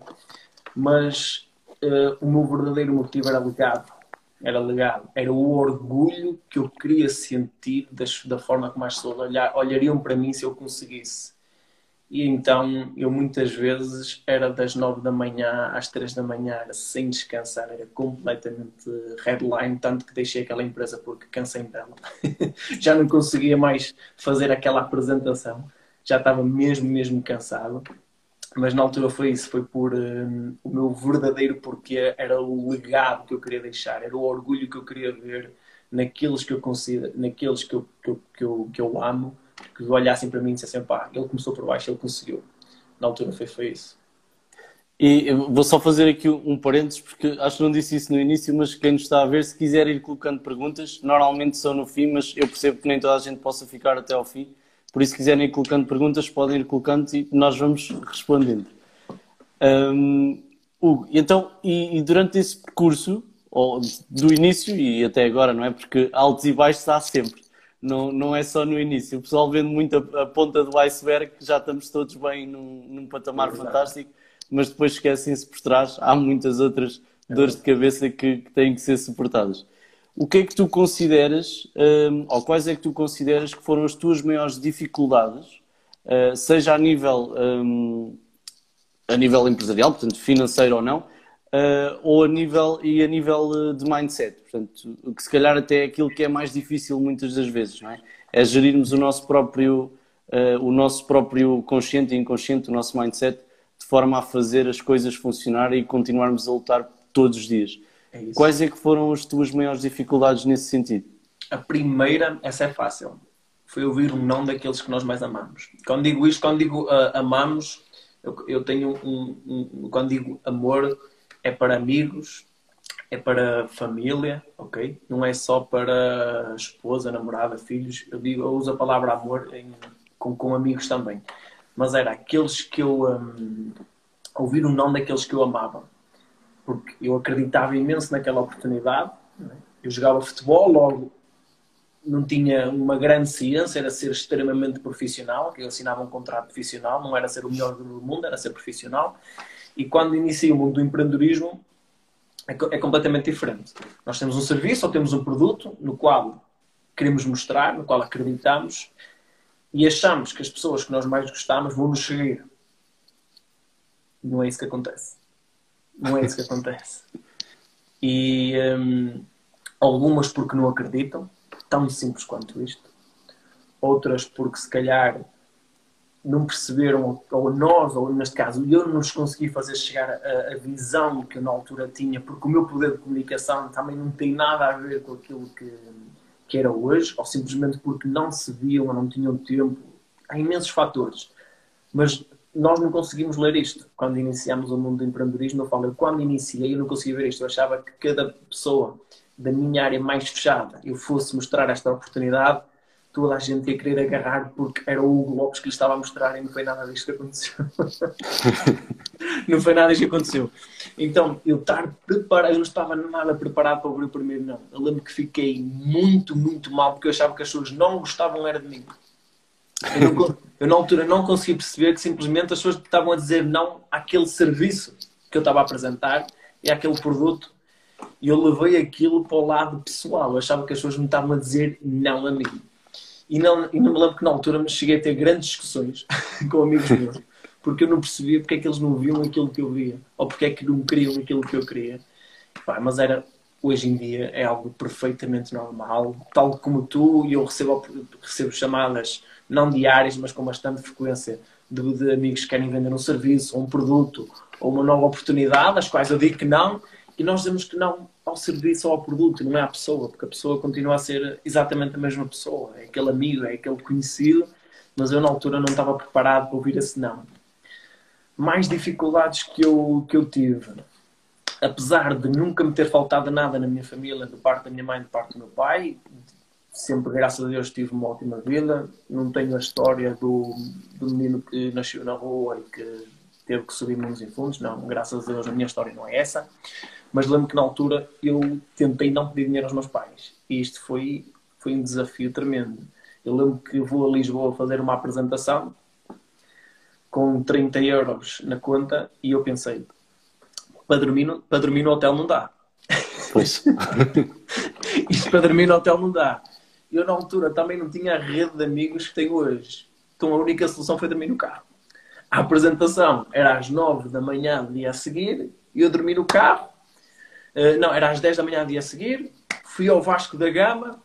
mas uh, o meu verdadeiro motivo era legado. Era legado. Era o orgulho que eu queria sentir das, da forma como as pessoas olhar, olhariam para mim se eu conseguisse. E então eu muitas vezes era das nove da manhã às três da manhã, era sem descansar, era completamente headline, tanto que deixei aquela empresa porque cansei dela. <laughs> já não conseguia mais fazer aquela apresentação, já estava mesmo, mesmo cansado mas na altura foi isso, foi por um, o meu verdadeiro porquê, era o legado que eu queria deixar, era o orgulho que eu queria ver naqueles que eu considero, naqueles que eu, que eu, que eu, que eu amo, que olhassem para mim e dissessem, pá, ele começou por baixo, ele conseguiu. Na altura foi, foi isso. E vou só fazer aqui um parênteses, porque acho que não disse isso no início, mas quem nos está a ver, se quiser ir colocando perguntas, normalmente são no fim, mas eu percebo que nem toda a gente possa ficar até ao fim. Por isso, se quiserem ir colocando perguntas, podem ir colocando e nós vamos respondendo. Um, Hugo, então, e, e, durante esse percurso, do início e até agora, não é? Porque altos e baixos há sempre, não, não é só no início. O pessoal vendo muito a, a ponta do iceberg, já estamos todos bem num, num patamar fantástico, mas depois esquecem-se por trás, há muitas outras dores de cabeça que, que têm que ser suportadas. O que é que tu consideras, um, ou quais é que tu consideras que foram as tuas maiores dificuldades, uh, seja a nível, um, a nível empresarial, portanto financeiro ou não, uh, ou a nível, e a nível de mindset. Portanto, que se calhar até é aquilo que é mais difícil muitas das vezes, não é? É gerirmos o nosso próprio, uh, o nosso próprio consciente e inconsciente, o nosso mindset, de forma a fazer as coisas funcionarem e continuarmos a lutar todos os dias. É Quais é que foram as tuas maiores dificuldades nesse sentido? A primeira, essa é fácil, foi ouvir o não daqueles que nós mais amamos. Quando digo isto, quando digo uh, amamos, eu, eu tenho um, um, Quando digo amor, é para amigos, é para família, ok? Não é só para esposa, namorada, filhos. Eu, digo, eu uso a palavra amor em, com, com amigos também. Mas era aqueles que eu. Um, ouvir o não daqueles que eu amava. Porque eu acreditava imenso naquela oportunidade. É? Eu jogava futebol, logo não tinha uma grande ciência, era ser extremamente profissional, que eu assinava um contrato profissional, não era ser o melhor do mundo, era ser profissional. E quando inicia o mundo do empreendedorismo, é, é completamente diferente. Nós temos um serviço ou temos um produto no qual queremos mostrar, no qual acreditamos e achamos que as pessoas que nós mais gostamos vão nos seguir. Não é isso que acontece. Não é isso que acontece. E hum, algumas porque não acreditam, tão simples quanto isto. Outras porque se calhar não perceberam, ou nós, ou neste caso eu não nos consegui fazer chegar a, a, visão que eu na altura tinha, porque o meu poder de comunicação também não tem nada a ver com aquilo que, que era hoje, ou simplesmente porque não se viam ou não tinham tempo. Há imensos fatores. Mas nós não conseguimos ler isto. Quando iniciamos o mundo do empreendedorismo, eu falo, quando iniciei eu não conseguia ver isto. Eu achava que cada pessoa da minha área mais fechada eu fosse mostrar esta oportunidade, toda a gente ia querer agarrar porque era o Hugo Lopes que lhe estava a mostrar e não foi nada disto que aconteceu. <laughs> não foi nada disto que aconteceu. Então, eu estar preparado, eu não estava nada preparado para ouvir o primeiro não. Eu lembro que fiquei muito, muito mal porque eu achava que as pessoas não gostavam era de mim. Eu, não, eu na altura não conseguia perceber que simplesmente as pessoas estavam a dizer não àquele serviço que eu estava a apresentar e àquele produto e eu levei aquilo para o lado pessoal. Eu achava que as pessoas me estavam a dizer não a mim. E não, e não me lembro que na altura me cheguei a ter grandes discussões <laughs> com amigos meus, porque eu não percebia porque é que eles não viam aquilo que eu via, ou porque é que não queriam aquilo que eu queria. Pá, mas era, hoje em dia, é algo perfeitamente normal. Tal como tu, e eu recebo, recebo chamadas, não diárias, mas com bastante frequência, de, de amigos que querem vender um serviço, ou um produto, ou uma nova oportunidade, às quais eu digo que não, e nós dizemos que não ao serviço ou ao produto, não é à pessoa, porque a pessoa continua a ser exatamente a mesma pessoa, é aquele amigo, é aquele conhecido, mas eu na altura não estava preparado para ouvir esse não. Mais dificuldades que eu, que eu tive, apesar de nunca me ter faltado nada na minha família, de parte da minha mãe, de parte do meu pai, sempre, graças a Deus, tive uma ótima vida. Não tenho a história do, do menino que nasceu na rua e que teve que subir mundos e fundos. Não, graças a Deus, a minha história não é essa. Mas lembro que na altura eu tentei não pedir dinheiro aos meus pais. E isto foi, foi um desafio tremendo. Eu lembro que vou a Lisboa fazer uma apresentação com 30 euros na conta e eu pensei, para dormir no, para dormir no hotel não dá. Pois. <laughs> Isto para dormir no hotel não dá. Eu na altura também não tinha a rede de amigos que tenho hoje. Então a única solução foi dormir no carro. A apresentação era às 9 da manhã do dia a seguir e eu dormi no carro eh, não, era às 10 da manhã do dia a seguir. Fui ao Vasco da Gama,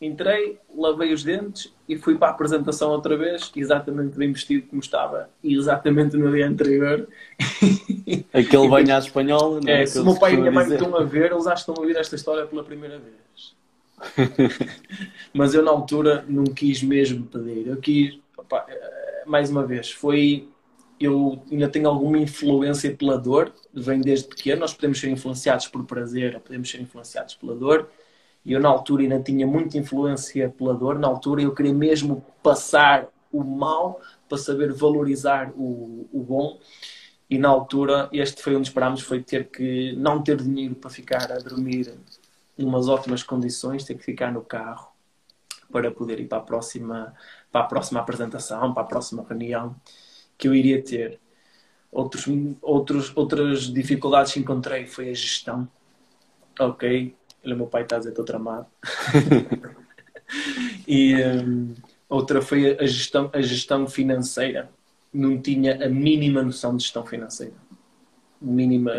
entrei, lavei os dentes e fui para a apresentação outra vez, exatamente bem vestido como estava, e exatamente no dia anterior. <laughs> Aquele banho à espanhola, não é? é se o meu pai e minha mãe me estão a ver, eles acham que estão a ouvir esta história pela primeira vez. <laughs> Mas eu na altura não quis mesmo pedir. Eu quis, opa, eh, mais uma vez, foi eu ainda tenho alguma influência pela dor, vem desde pequeno, nós podemos ser influenciados por prazer, podemos ser influenciados pela dor, e eu na altura ainda tinha muita influência pela dor, na altura eu queria mesmo passar o mal para saber valorizar o, o bom, e na altura este foi um dos parâmetros, foi ter que não ter dinheiro para ficar a dormir em umas ótimas condições, ter que ficar no carro para poder ir para a próxima, para a próxima apresentação, para a próxima reunião que eu iria ter. Outros, outros, outras dificuldades que encontrei foi a gestão. Ok, o meu pai está a dizer estou tramado. <laughs> e um, outra foi a gestão, a gestão financeira. Não tinha a mínima noção de gestão financeira. mínima,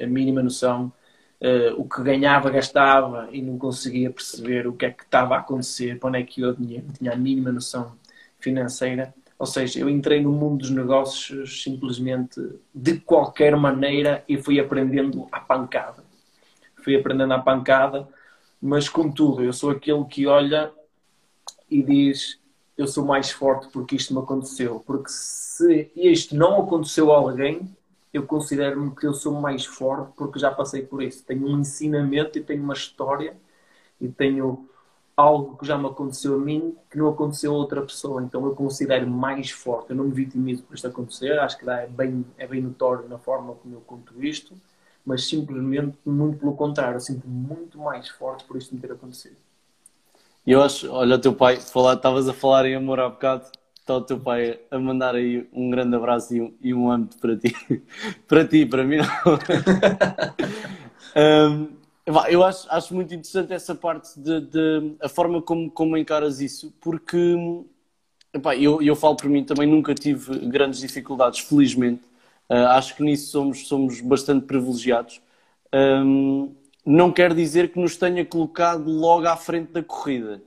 a mínima noção. Uh, o que ganhava, gastava e não conseguia perceber o que é que estava a acontecer, para onde é que ia o dinheiro, não tinha a mínima noção financeira. Ou seja, eu entrei no mundo dos negócios simplesmente de qualquer maneira e fui aprendendo à pancada. Fui aprendendo à pancada, mas contudo, eu sou aquele que olha e diz: Eu sou mais forte porque isto me aconteceu. Porque se isto não aconteceu a alguém, eu considero-me que eu sou mais forte porque já passei por isso. Tenho um ensinamento e tenho uma história e tenho algo que já me aconteceu a mim que não aconteceu a outra pessoa. Então eu considero mais forte. Eu não me vitimizo por isto acontecer. Acho que é bem, é bem notório na forma como eu conto isto. Mas simplesmente, muito pelo contrário, eu sinto muito mais forte por isto me ter acontecido. E eu acho, olha, o teu pai, estavas a falar em amor há bocado, está o teu pai a mandar aí um grande abraço e um, e um âmbito para ti. <laughs> para ti, para mim não. <laughs> um, eu acho, acho muito interessante essa parte de, de a forma como, como encaras isso, porque epá, eu, eu falo por mim também, nunca tive grandes dificuldades, felizmente. Uh, acho que nisso somos, somos bastante privilegiados. Um, não quer dizer que nos tenha colocado logo à frente da corrida,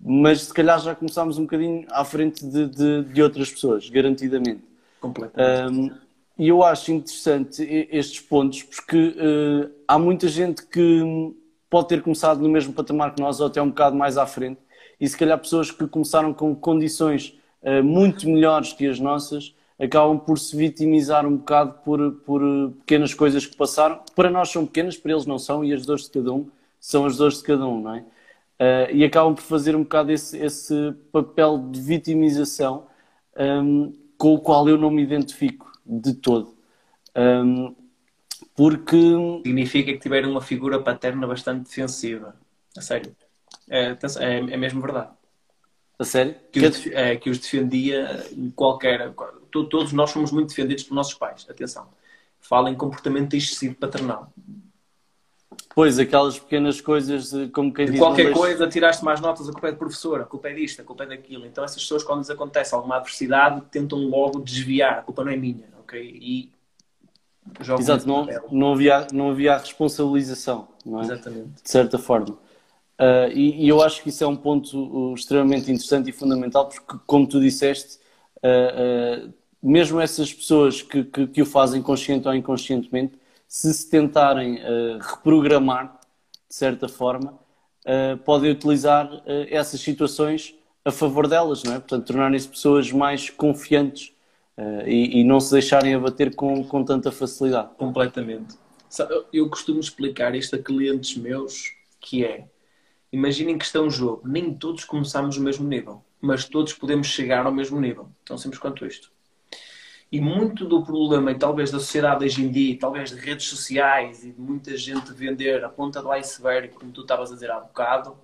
mas se calhar já começámos um bocadinho à frente de, de, de outras pessoas, garantidamente. Completamente. Um, e eu acho interessante estes pontos porque uh, há muita gente que pode ter começado no mesmo patamar que nós ou até um bocado mais à frente e se calhar pessoas que começaram com condições uh, muito melhores que as nossas acabam por se vitimizar um bocado por, por pequenas coisas que passaram. Para nós são pequenas, para eles não são, e as dores de cada um são as dores de cada um, não é? Uh, e acabam por fazer um bocado esse, esse papel de vitimização um, com o qual eu não me identifico de todo. Um, porque. Significa que tiveram uma figura paterna bastante defensiva. A sério. É, é, é mesmo verdade. A sério? Que, os, é, que os defendia em qualquer. Todos nós somos muito defendidos pelos nossos pais. Atenção. Fala em comportamento excessivo paternal. Pois, aquelas pequenas coisas, como quem de diz. Qualquer coisa, tiraste mais notas, a culpa é de professor, a culpa é disto, a culpa é daquilo. Então, essas pessoas, quando lhes acontece alguma adversidade, tentam logo desviar, a culpa não é minha ok? E Exato, não, não, havia, não havia a responsabilização, não é? Exatamente. De certa forma. Uh, e, e, eu acho que isso é um ponto uh, extremamente interessante e fundamental, porque, como tu disseste, uh, mesmo essas pessoas que, que, que, o fazem consciente ou inconscientemente, se se tentarem reprogramar, de certa forma, podem utilizar essas situações a favor delas, não é? Portanto, tornarem-se pessoas mais confiantes Uh, e, e, não se deixarem abater com, com tanta facilidade. Completamente. Eu costumo explicar isto a clientes meus, que é, imaginem que está um jogo, nem todos começamos no mesmo nível, mas todos podemos chegar ao mesmo nível. Tão simples quanto isto. E muito do problema, e talvez da sociedade hoje em dia, talvez de redes sociais e de muita gente vender a ponta do iceberg, como tu estavas a dizer há bocado,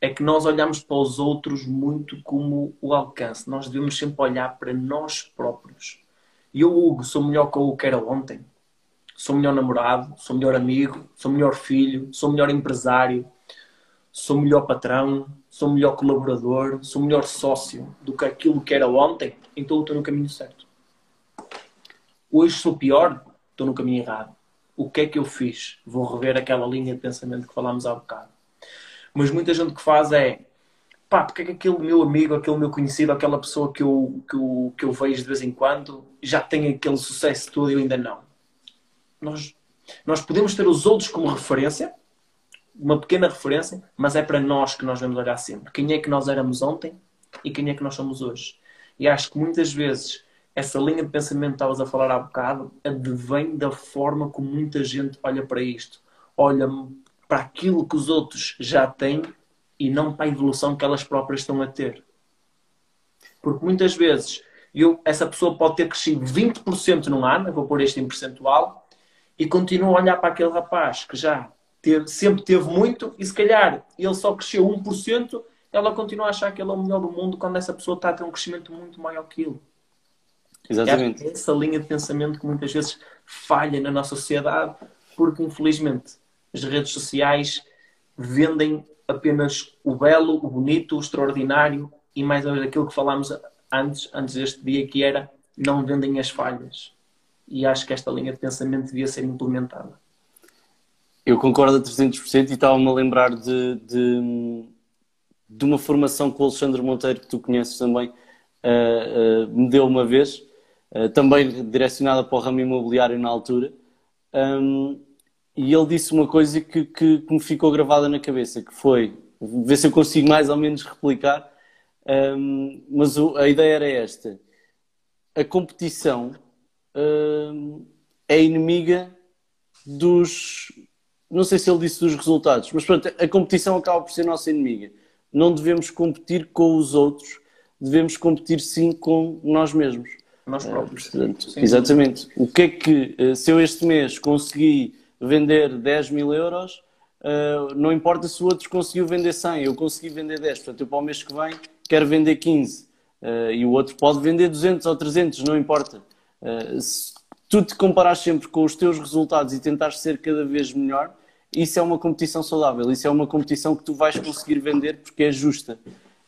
é que nós olhamos para os outros muito como o alcance. Nós devemos sempre olhar para nós próprios. E eu, Hugo, sou melhor que o que era ontem. Sou melhor namorado, sou melhor amigo, sou melhor filho, sou melhor empresário, sou melhor patrão, sou melhor colaborador, sou melhor sócio do que aquilo que era ontem. Então eu estou no caminho certo. Hoje sou pior, estou no caminho errado. O que é que eu fiz? Vou rever aquela linha de pensamento que falámos há bocado mas muita gente que faz é pá, porque é que aquele meu amigo, aquele meu conhecido, aquela pessoa que eu, que eu, que eu vejo de vez em quando já tem aquele sucesso todo e eu ainda não. Nós, nós podemos ter os outros como referência, uma pequena referência, mas é para nós que nós vamos olhar sempre. Quem é que nós éramos ontem e quem é que nós somos hoje. E acho que muitas vezes essa linha de pensamento que estavas a falar há bocado advém da forma como muita gente olha para isto. Olha para aquilo que os outros já têm e não para a evolução que elas próprias estão a ter. Porque muitas vezes eu, essa pessoa pode ter crescido 20% num ano, vou pôr este em percentual, e continua a olhar para aquele rapaz que já teve, sempre teve muito e se calhar ele só cresceu 1%, ela continua a achar que ele é o melhor do mundo quando essa pessoa está a ter um crescimento muito maior que ele. Exatamente. É essa linha de pensamento que muitas vezes falha na nossa sociedade, porque infelizmente as redes sociais vendem apenas o belo, o bonito, o extraordinário e mais ou menos aquilo que falámos antes, antes deste dia, que era não vendem as falhas. e acho que esta linha de pensamento devia ser implementada. Eu concordo a 300% e estava-me a lembrar de, de, de, uma formação que o Alexandre Monteiro, que tu conheces também, uh, uh, me deu uma vez, uh, também direcionada para o ramo imobiliário na altura, um, e ele disse uma coisa que, que, que, me ficou gravada na cabeça, que foi, ver se eu consigo mais ou menos replicar, um, mas o, a ideia era esta, a competição é inimiga dos. Não sei se ele disse dos resultados, mas pronto, a competição acaba por ser nossa inimiga. Não devemos competir com os outros, devemos competir sim com nós mesmos. Nós ah, próprios. portanto, exatamente. O que é que, ah, se eu este mês consegui vender 10 mil euros, uh, não importa se o outro conseguiu vender 100, eu consegui vender 10. Portanto, eu para o mês que vem quero vender 15. Uh, e o outro pode vender 200 ou 300, não importa. Eh, se tu te comparares sempre com os teus resultados e tentares ser cada vez melhor, isso é uma competição saudável, isso é uma competição que tu vais conseguir vender porque é justa.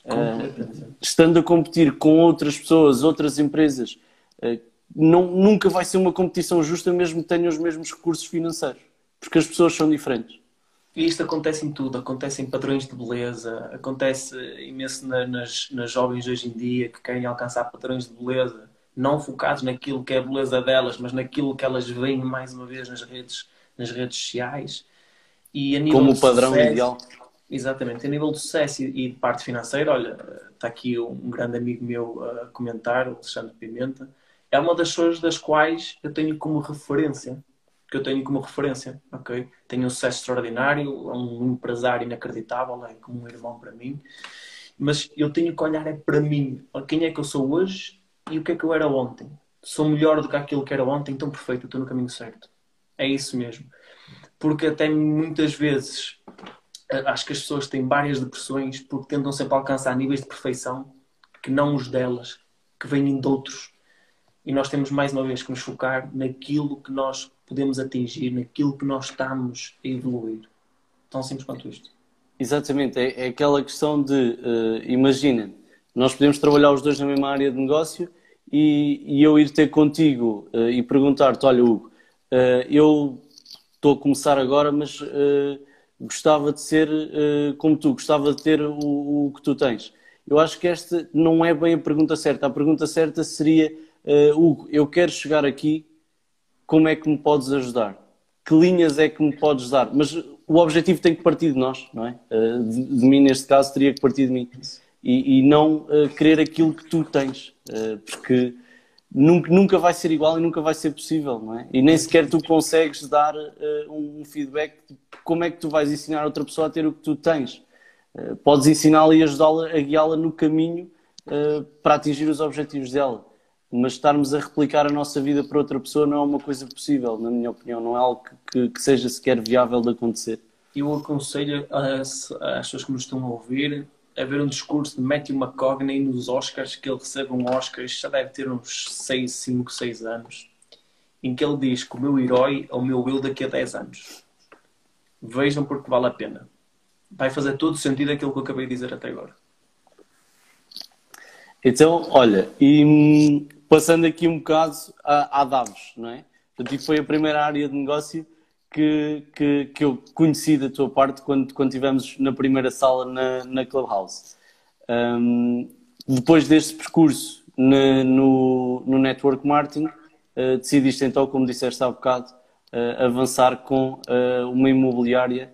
Uh, estando a competir com outras pessoas, outras empresas, não, nunca vai ser uma competição justa mesmo que tenham os mesmos recursos financeiros, porque as pessoas são diferentes. E isto acontece em tudo, acontece em padrões de beleza, acontece imenso nas, nas jovens hoje em dia que querem alcançar padrões de beleza não focados naquilo que é a beleza delas, mas naquilo que elas veem mais uma vez nas redes, nas redes sociais. E a nível Como o padrão sucesso, ideal. Exatamente. A nível de sucesso e de parte financeira, olha, está aqui um grande amigo meu a comentar, o Alexandre Pimenta, é uma das pessoas das quais eu tenho como referência. Que eu tenho como referência, ok? Tenho um sucesso extraordinário, é um empresário inacreditável, é como um irmão para mim. Mas eu tenho que olhar é para mim. Quem é que eu sou hoje e o que é que eu era ontem? Sou melhor do que aquilo que era ontem, então perfeito, estou no caminho certo. É isso mesmo. Porque até muitas vezes acho que as pessoas têm várias depressões porque tentam sempre alcançar níveis de perfeição que não os delas, que vêm de outros. E nós temos mais uma vez que nos focar naquilo que nós podemos atingir, naquilo que nós estamos a evoluir. Tão simples quanto isto. Exatamente, é, é aquela questão de, uh, imagina, nós podemos trabalhar os dois na mesma área de negócio e, e eu ir ter contigo uh, e perguntar-te: olha, Hugo, uh, eu estou a começar agora, mas gostava de ser como tu, gostava de ter o, o, que tu tens. Eu acho que esta não é bem a pergunta certa. A pergunta certa seria: Hugo, eu quero chegar aqui, como é que me podes ajudar? Que linhas é que me podes dar? Mas o objetivo tem que partir de nós, não é? De, de mim, neste caso, teria que partir de mim e, e não uh, querer aquilo que tu tens, uh, porque nunca, nunca vai ser igual e nunca vai ser possível, não é? E nem sequer tu consegues dar uh, um feedback de como é que tu vais ensinar outra pessoa a ter o que tu tens. podes ensiná-la e ajudá-la a guiá-la no caminho para atingir os objetivos dela. Mas estarmos a replicar a nossa vida para outra pessoa não é uma coisa possível, na minha opinião, não é algo que, que seja sequer viável de acontecer. Eu aconselho às pessoas que nos estão a ouvir a ver um discurso de Matthew McConaughey nos Oscars, que ele recebe um Oscar, isto já deve ter uns 6, 5, 6 anos, em que ele diz que o meu herói é o meu eu daqui a 10 anos. Vejam porque vale a pena. Vai fazer todo sentido aquilo que eu acabei de dizer até agora. Então, olha, e hum, passando aqui um bocado a, a Davos, não é? Portanto, foi a primeira área de negócio que, que, que eu conheci da tua parte quando, quando estivemos na primeira sala na, na Clubhouse. Um, depois deste percurso na, no, no Network Marketing, uh, decidiste então, como disseste há bocado, uh, avançar com uh, uma imobiliária.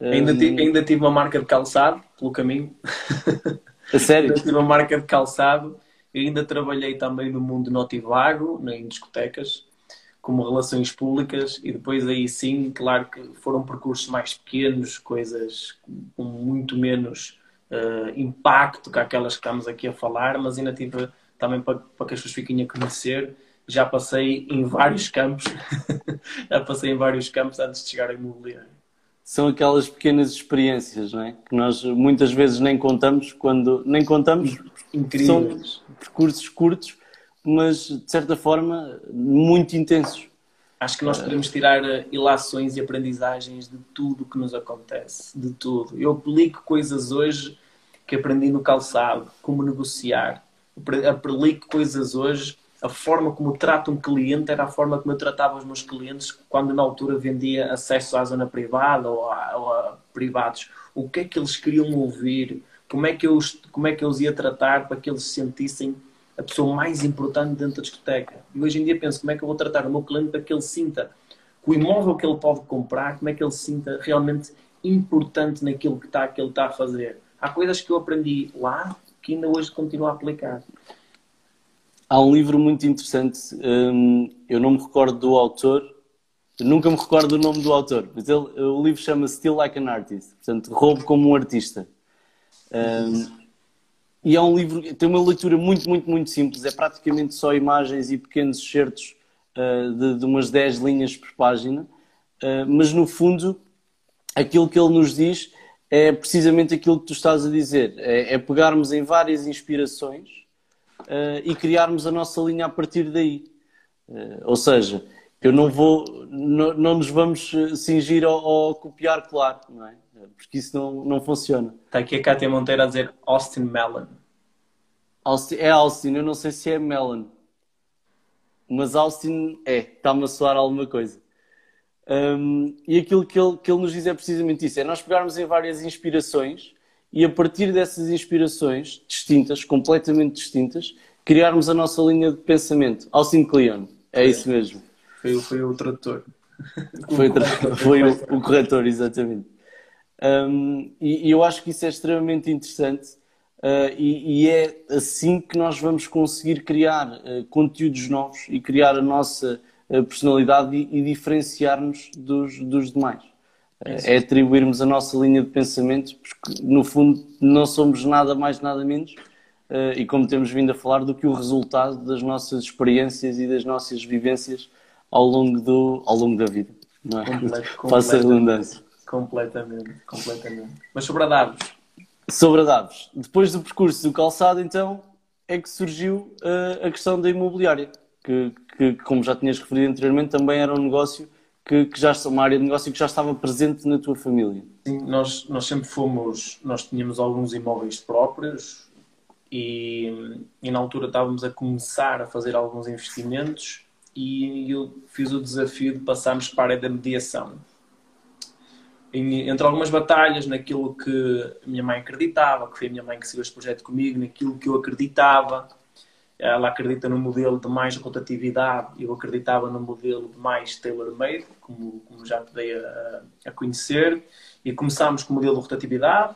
Ainda, ainda tive uma marca de calçado pelo caminho. A sério? <laughs> ainda tive uma marca de calçado. Eu ainda trabalhei também no mundo notivago, em discotecas como relações públicas e depois aí sim, claro que foram percursos mais pequenos, coisas com muito menos uh, impacto que aquelas que estamos aqui a falar, mas ainda tive também para, para que as pessoas fiquem a conhecer. Já passei em vários campos, <laughs> já passei em vários campos antes de chegar ao imobiliário. São aquelas pequenas experiências, não é? Que nós muitas vezes nem contamos quando nem contamos. Incríveis. São percursos curtos mas de certa forma muito intensos. Acho que nós podemos tirar eh, ilações e aprendizagens de tudo que nos acontece, de tudo. Eu aplico coisas hoje que aprendi no calçado, como negociar. Aplico coisas hoje a forma como trato um cliente era a forma como eu tratava os meus clientes quando na altura vendia acesso à zona privada ou a, ou a privados. O que é que eles queriam ouvir? Como é, que eu, como é que eu os ia tratar para que eles se sentissem a pessoa mais importante dentro da discoteca? E hoje em dia penso como é que eu vou tratar o meu cliente para que ele sinta que o imóvel que ele pode comprar, como é que ele se sinta realmente importante naquilo que, está, que ele está a fazer. Há coisas que eu aprendi lá que ainda hoje continuo a aplicar. Há um livro muito interessante, hum, eu não me recordo do autor, nunca me recordo do nome do autor, mas ele, o livro chama Still Like an Artist, portanto, Roubo como um artista. Um, e é um livro, tem uma leitura muito, muito, muito simples, é praticamente só imagens e pequenos excertos uh, de, de, umas 10 linhas por página, uh, mas no fundo, aquilo que ele nos diz é precisamente aquilo que tu estás a dizer, é, é pegarmos em várias inspirações uh, e criarmos a nossa linha a partir daí. Ou seja, eu não vou, não, não nos vamos cingir ao, ao copiar, claro, não é? Porque isso não, não funciona. Está aqui a Cátia Monteiro a dizer Austin Mellon. Austin, é Austin, eu não sei se é Mellon. Mas Austin é, está-me a soar alguma coisa. Um, e aquilo que ele, que ele nos diz é precisamente isso: é nós pegarmos em várias inspirações e a partir dessas inspirações distintas, completamente distintas, criarmos a nossa linha de pensamento. Austin Kleon, é isso mesmo. Foi, foi o tradutor. Foi, <laughs> foi o, o, corretor, exatamente. Um, e, e, eu acho que isso é extremamente interessante uh, e, e, é assim que nós vamos conseguir criar uh, conteúdos novos e criar a nossa uh, personalidade e, e diferenciar-nos dos, dos demais é atribuirmos a nossa linha de pensamento, porque no fundo não somos nada mais, nada menos, e como temos vindo a falar, do que o resultado das nossas experiências e das nossas vivências ao longo, do, ao longo da vida. Não é? <laughs> Faça a redundância. Completamente, completamente. Mas sobre a Davos? Sobre a Davos. Depois do percurso do calçado, então, é que surgiu uh, a questão da imobiliária, que, que, como já tinhas referido anteriormente, também era um negócio que, que já uma área de negócio que já estava presente na tua família? Sim, nós, nós sempre fomos, nós tínhamos alguns imóveis próprios e, e na altura estávamos a começar a fazer alguns investimentos e eu fiz o desafio de passarmos para a área da mediação. Entre algumas batalhas, naquilo que a minha mãe acreditava, que foi a minha mãe que seguiu este projeto comigo, naquilo que eu acreditava, ela acredita no modelo de mais rotatividade, eu acreditava no modelo de mais tailor-made, como, como, já te dei a, a, conhecer, e começámos com o modelo de rotatividade,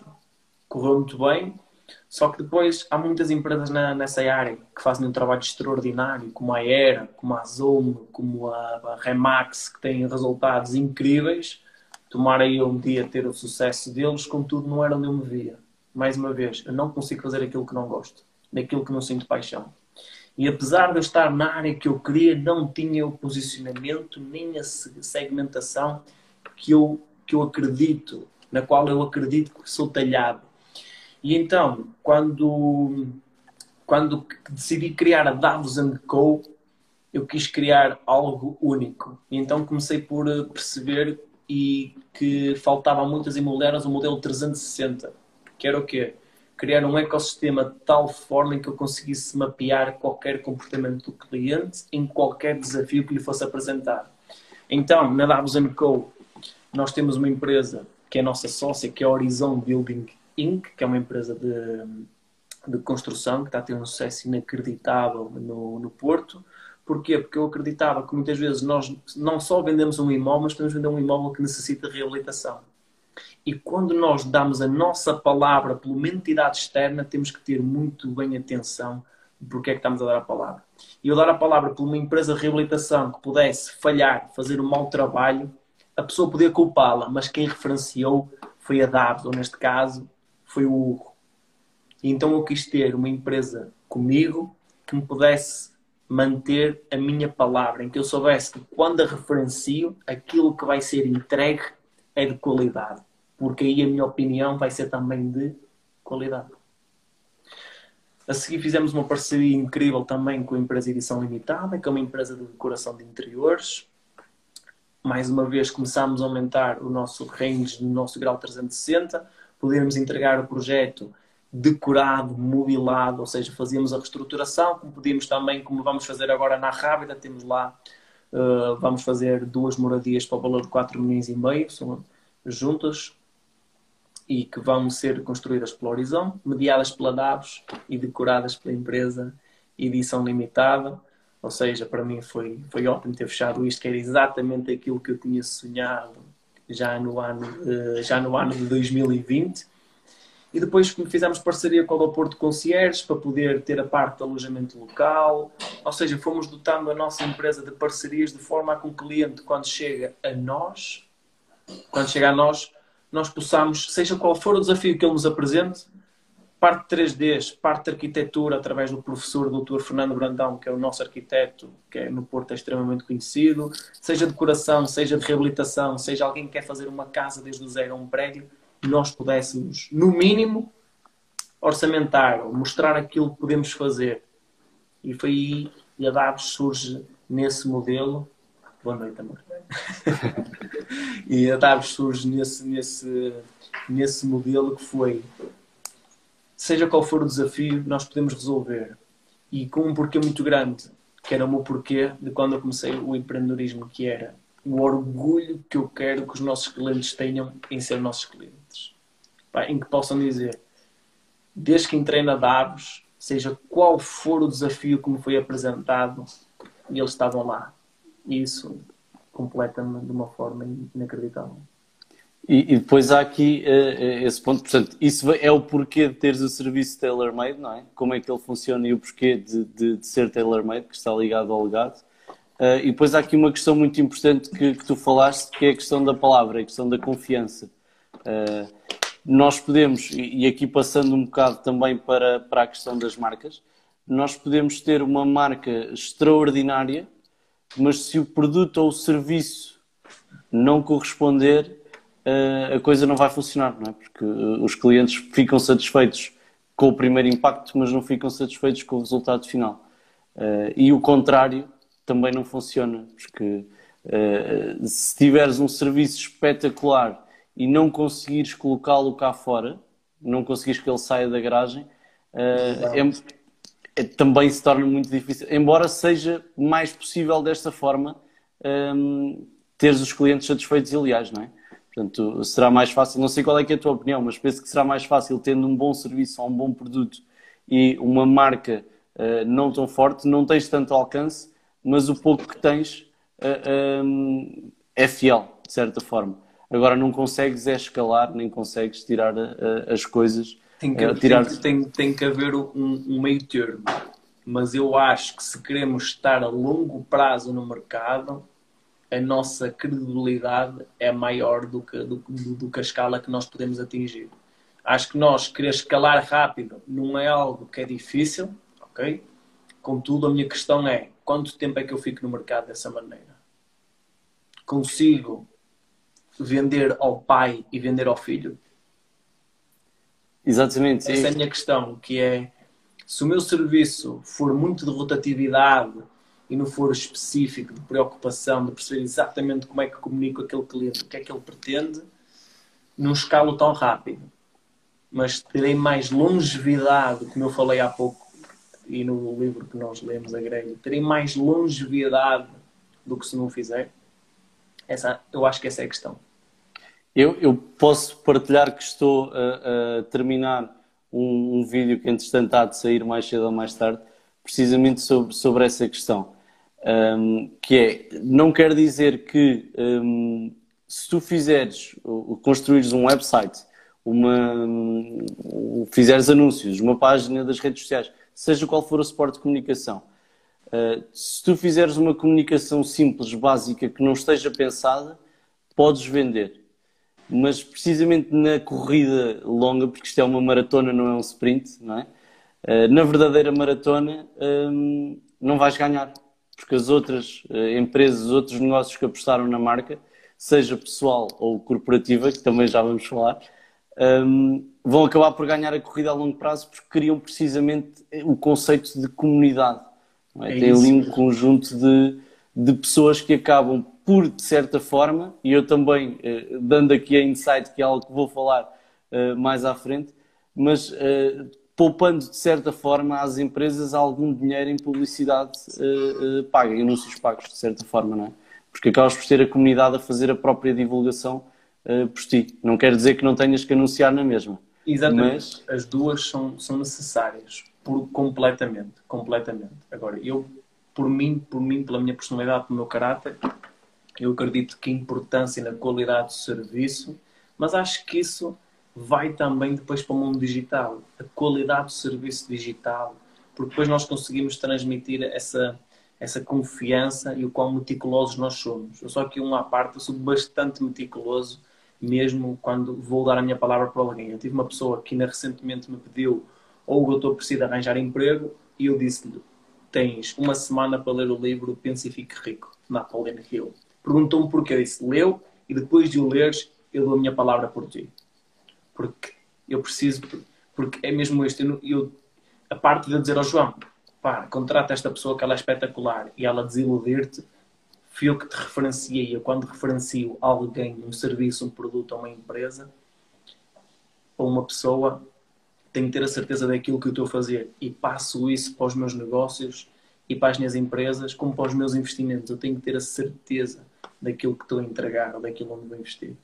correu muito bem, só que depois há muitas empresas na, nessa área que fazem um trabalho extraordinário, como a Era, como a Zoom, como a, a Remax, que têm resultados incríveis. Tomara eu um dia ter o sucesso deles, contudo não era onde eu me via. Mais uma vez, eu não consigo fazer aquilo que não gosto, naquilo que não sinto paixão. E apesar de eu estar na área que eu queria, não tinha o posicionamento nem a segmentação que eu, que eu acredito, na qual eu acredito que sou talhado. E então, quando, quando decidi criar a Davos Co., eu quis criar algo único. E então comecei por perceber e que faltavam muitas imobiliárias o modelo 360, que era o quê? criar um ecossistema de tal forma em que eu conseguisse mapear qualquer comportamento do cliente em qualquer desafio que lhe fosse apresentado. Então, na Davos Co, nós temos uma empresa que é a nossa sócia, que é a Horizon Building Inc., que é uma empresa de, de construção que está a ter um sucesso inacreditável no, no Porto. Porquê? Porque eu acreditava que muitas vezes nós não só vendemos um imóvel, mas podemos vender um imóvel que necessita de reabilitação. E quando nós damos a nossa palavra por uma entidade externa, temos que ter muito bem atenção porque é que estamos a dar a palavra. E eu dar a palavra por uma empresa de reabilitação que pudesse falhar, fazer um mau trabalho, a pessoa podia culpá-la, mas quem referenciou foi a David, ou neste caso, foi o Hugo. E então eu quis ter uma empresa comigo que me pudesse manter a minha palavra, em que eu soubesse que quando a referencio, aquilo que vai ser entregue é de qualidade porque aí a minha opinião vai ser também de qualidade. A seguir fizemos uma parceria incrível também com a empresa Edição Limitada, que é uma empresa de decoração de interiores. Mais uma vez começámos a aumentar o nosso range, o nosso grau 360, podermos entregar o projeto decorado, mobilado, ou seja, fazíamos a reestruturação, como podíamos também, como vamos fazer agora na Rábida, temos lá, uh, vamos fazer duas moradias para o valor de 4 milhões e meio, são juntas, e que vão ser construídas pela Horizon, mediadas pela Davos e decoradas pela empresa Edição Limitada. Ou seja, para mim foi, foi ótimo ter fechado isto, que era exatamente aquilo que eu tinha sonhado já no ano, uh, já no ano de 2020 e depois fizemos parceria com o Porto Concierge para poder ter a parte de alojamento local. Ou seja, fomos dotando a nossa empresa de parcerias de forma a que o cliente, quando chega a nós, quando chega a nós, nós possamos, seja qual for o desafio que ele nos apresente, parte de 3D, parte de arquitetura, através do professor Dr. Fernando Brandão, que é o nosso arquiteto, que é no Porto é extremamente conhecido, seja decoração, seja de reabilitação, seja alguém que quer fazer uma casa desde o zero a um prédio, nós pudéssemos, no mínimo, orçamentar, mostrar aquilo que podemos fazer. E foi aí, e a DABS surge nesse modelo. Boa noite, amor. <laughs> e a DABS surge nesse, nesse, nesse modelo que foi, seja qual for o desafio, nós podemos resolver. E com um porquê muito grande, que era o meu porquê de quando eu comecei o empreendedorismo, que era o orgulho que eu quero que os nossos clientes tenham em ser nossos clientes. Em que possam dizer, desde que entrei na Davos, seja qual for o desafio que me foi apresentado, eles estavam lá. E isso completa-me de uma forma inacreditável. E, e, depois há aqui uh, esse ponto, portanto, isso é o porquê de teres o serviço tailor-made, não é? Como é que ele funciona e o porquê de, de, de ser tailor-made, que está ligado ao legado. Uh, e depois há aqui uma questão muito importante que, que, tu falaste, que é a questão da palavra, a questão da confiança. Uh, nós podemos, e aqui passando um bocado também para, para a questão das marcas, nós podemos ter uma marca extraordinária, mas se o produto ou o serviço não corresponder, uh, a coisa não vai funcionar, não é? Porque os clientes ficam satisfeitos com o primeiro impacto, mas não ficam satisfeitos com o resultado final. e o contrário também não funciona, porque se tiveres um serviço espetacular e não conseguires colocá-lo cá fora, não conseguires que ele saia da garagem, uh, é, é, também se torna muito difícil. Embora seja mais possível desta forma um, ehm, teres os clientes satisfeitos e leais, não é? Portanto, será mais fácil, não sei qual é, é a tua opinião, mas penso que será mais fácil tendo um bom serviço ou um bom produto e uma marca uh, não tão forte, não tens tanto alcance, mas o pouco que tens uh, um, é fiel, de certa forma. Agora não consegues é escalar, nem consegues tirar uh, as coisas. Tem que, tirar... Tem, tem, tem, que haver um, um meio termo. Mas eu acho que se queremos estar a longo prazo no mercado, a nossa credibilidade é maior do que, do, do que a escala que nós podemos atingir. Acho que nós querer escalar rápido não é algo que é difícil, ok? Contudo, a minha questão é quanto tempo é que eu fico no mercado dessa maneira? Consigo vender ao pai e vender ao filho? Exatamente. Essa é a minha questão, que é se o meu serviço for muito de rotatividade e não for específico, de preocupação, de perceber exatamente como é que comunico aquele cliente, o que é que ele pretende, não escalo tão rápido. Mas terei mais longevidade, como eu falei há pouco, e no livro que nós lemos, a Grelha, terem mais longevidade do que se não fizer? Essa, eu acho que essa é a questão. Eu, eu posso partilhar que estou a, a terminar um, um, vídeo que, entretanto, há de sair mais cedo ou mais tarde, precisamente sobre, sobre essa questão. Um, que é, não quer dizer que um, se tu fizeres, construires um website, uma, um, fizeres anúncios, uma página das redes sociais, seja qual for o suporte de comunicação. Uh, se tu fizeres uma comunicação simples, básica, que não esteja pensada, podes vender. Mas precisamente na corrida longa, porque isto é uma maratona, não é um sprint, não é? Uh, na verdadeira maratona, um, não vais ganhar. Porque as outras uh, empresas, os outros negócios que apostaram na marca, seja pessoal ou corporativa, que também já vamos falar, um, vão acabar por ganhar a corrida a longo prazo porque criam precisamente o conceito de comunidade. É? É Tem ali um conjunto de, de pessoas que acabam por, de certa forma, e eu também, eh, dando aqui a insight, que é algo que vou falar eh, mais à frente, mas uh, poupando de certa forma às empresas algum dinheiro em publicidade paga, em anúncios pagos, de certa forma, não é? Porque acabas por ter a comunidade a fazer a própria divulgação por ti. Não quer dizer que não tenhas que anunciar na mesma. Exatamente. Mas... As duas são, são necessárias, por, completamente, completamente. Agora, eu, por mim, por mim, pela minha personalidade, pelo meu caráter, eu acredito que importância na qualidade do serviço, mas acho que isso vai também depois para o mundo digital, a qualidade do serviço digital, porque depois nós conseguimos transmitir essa, essa confiança e o quão meticulosos nós somos. Eu só aqui uma à parte, eu sou bastante meticuloso, mesmo quando vou dar a minha palavra para alguém. Eu tive uma pessoa que ainda recentemente me pediu ou eu estou preciso arranjar emprego e eu disse-lhe tens uma semana para ler o livro Pense e Fique Rico, Napoleon Hill. Perguntou-me porquê, eu disse leu e depois de o leres eu dou a minha palavra por ti porque eu preciso, porque é mesmo este. Eu, eu a parte de eu dizer ao João, pá, contrata esta pessoa que ela é espetacular e ela desiludir-te, fui eu que te referenciei. Eu, quando referencio alguém, um serviço, um produto uma empresa, ou uma pessoa, tenho que ter a certeza daquilo que eu estou a fazer e passo isso para os meus negócios e para as minhas empresas, como para os meus investimentos. Eu tenho que ter a certeza daquilo que estou a entregar ou daquilo onde vou investir.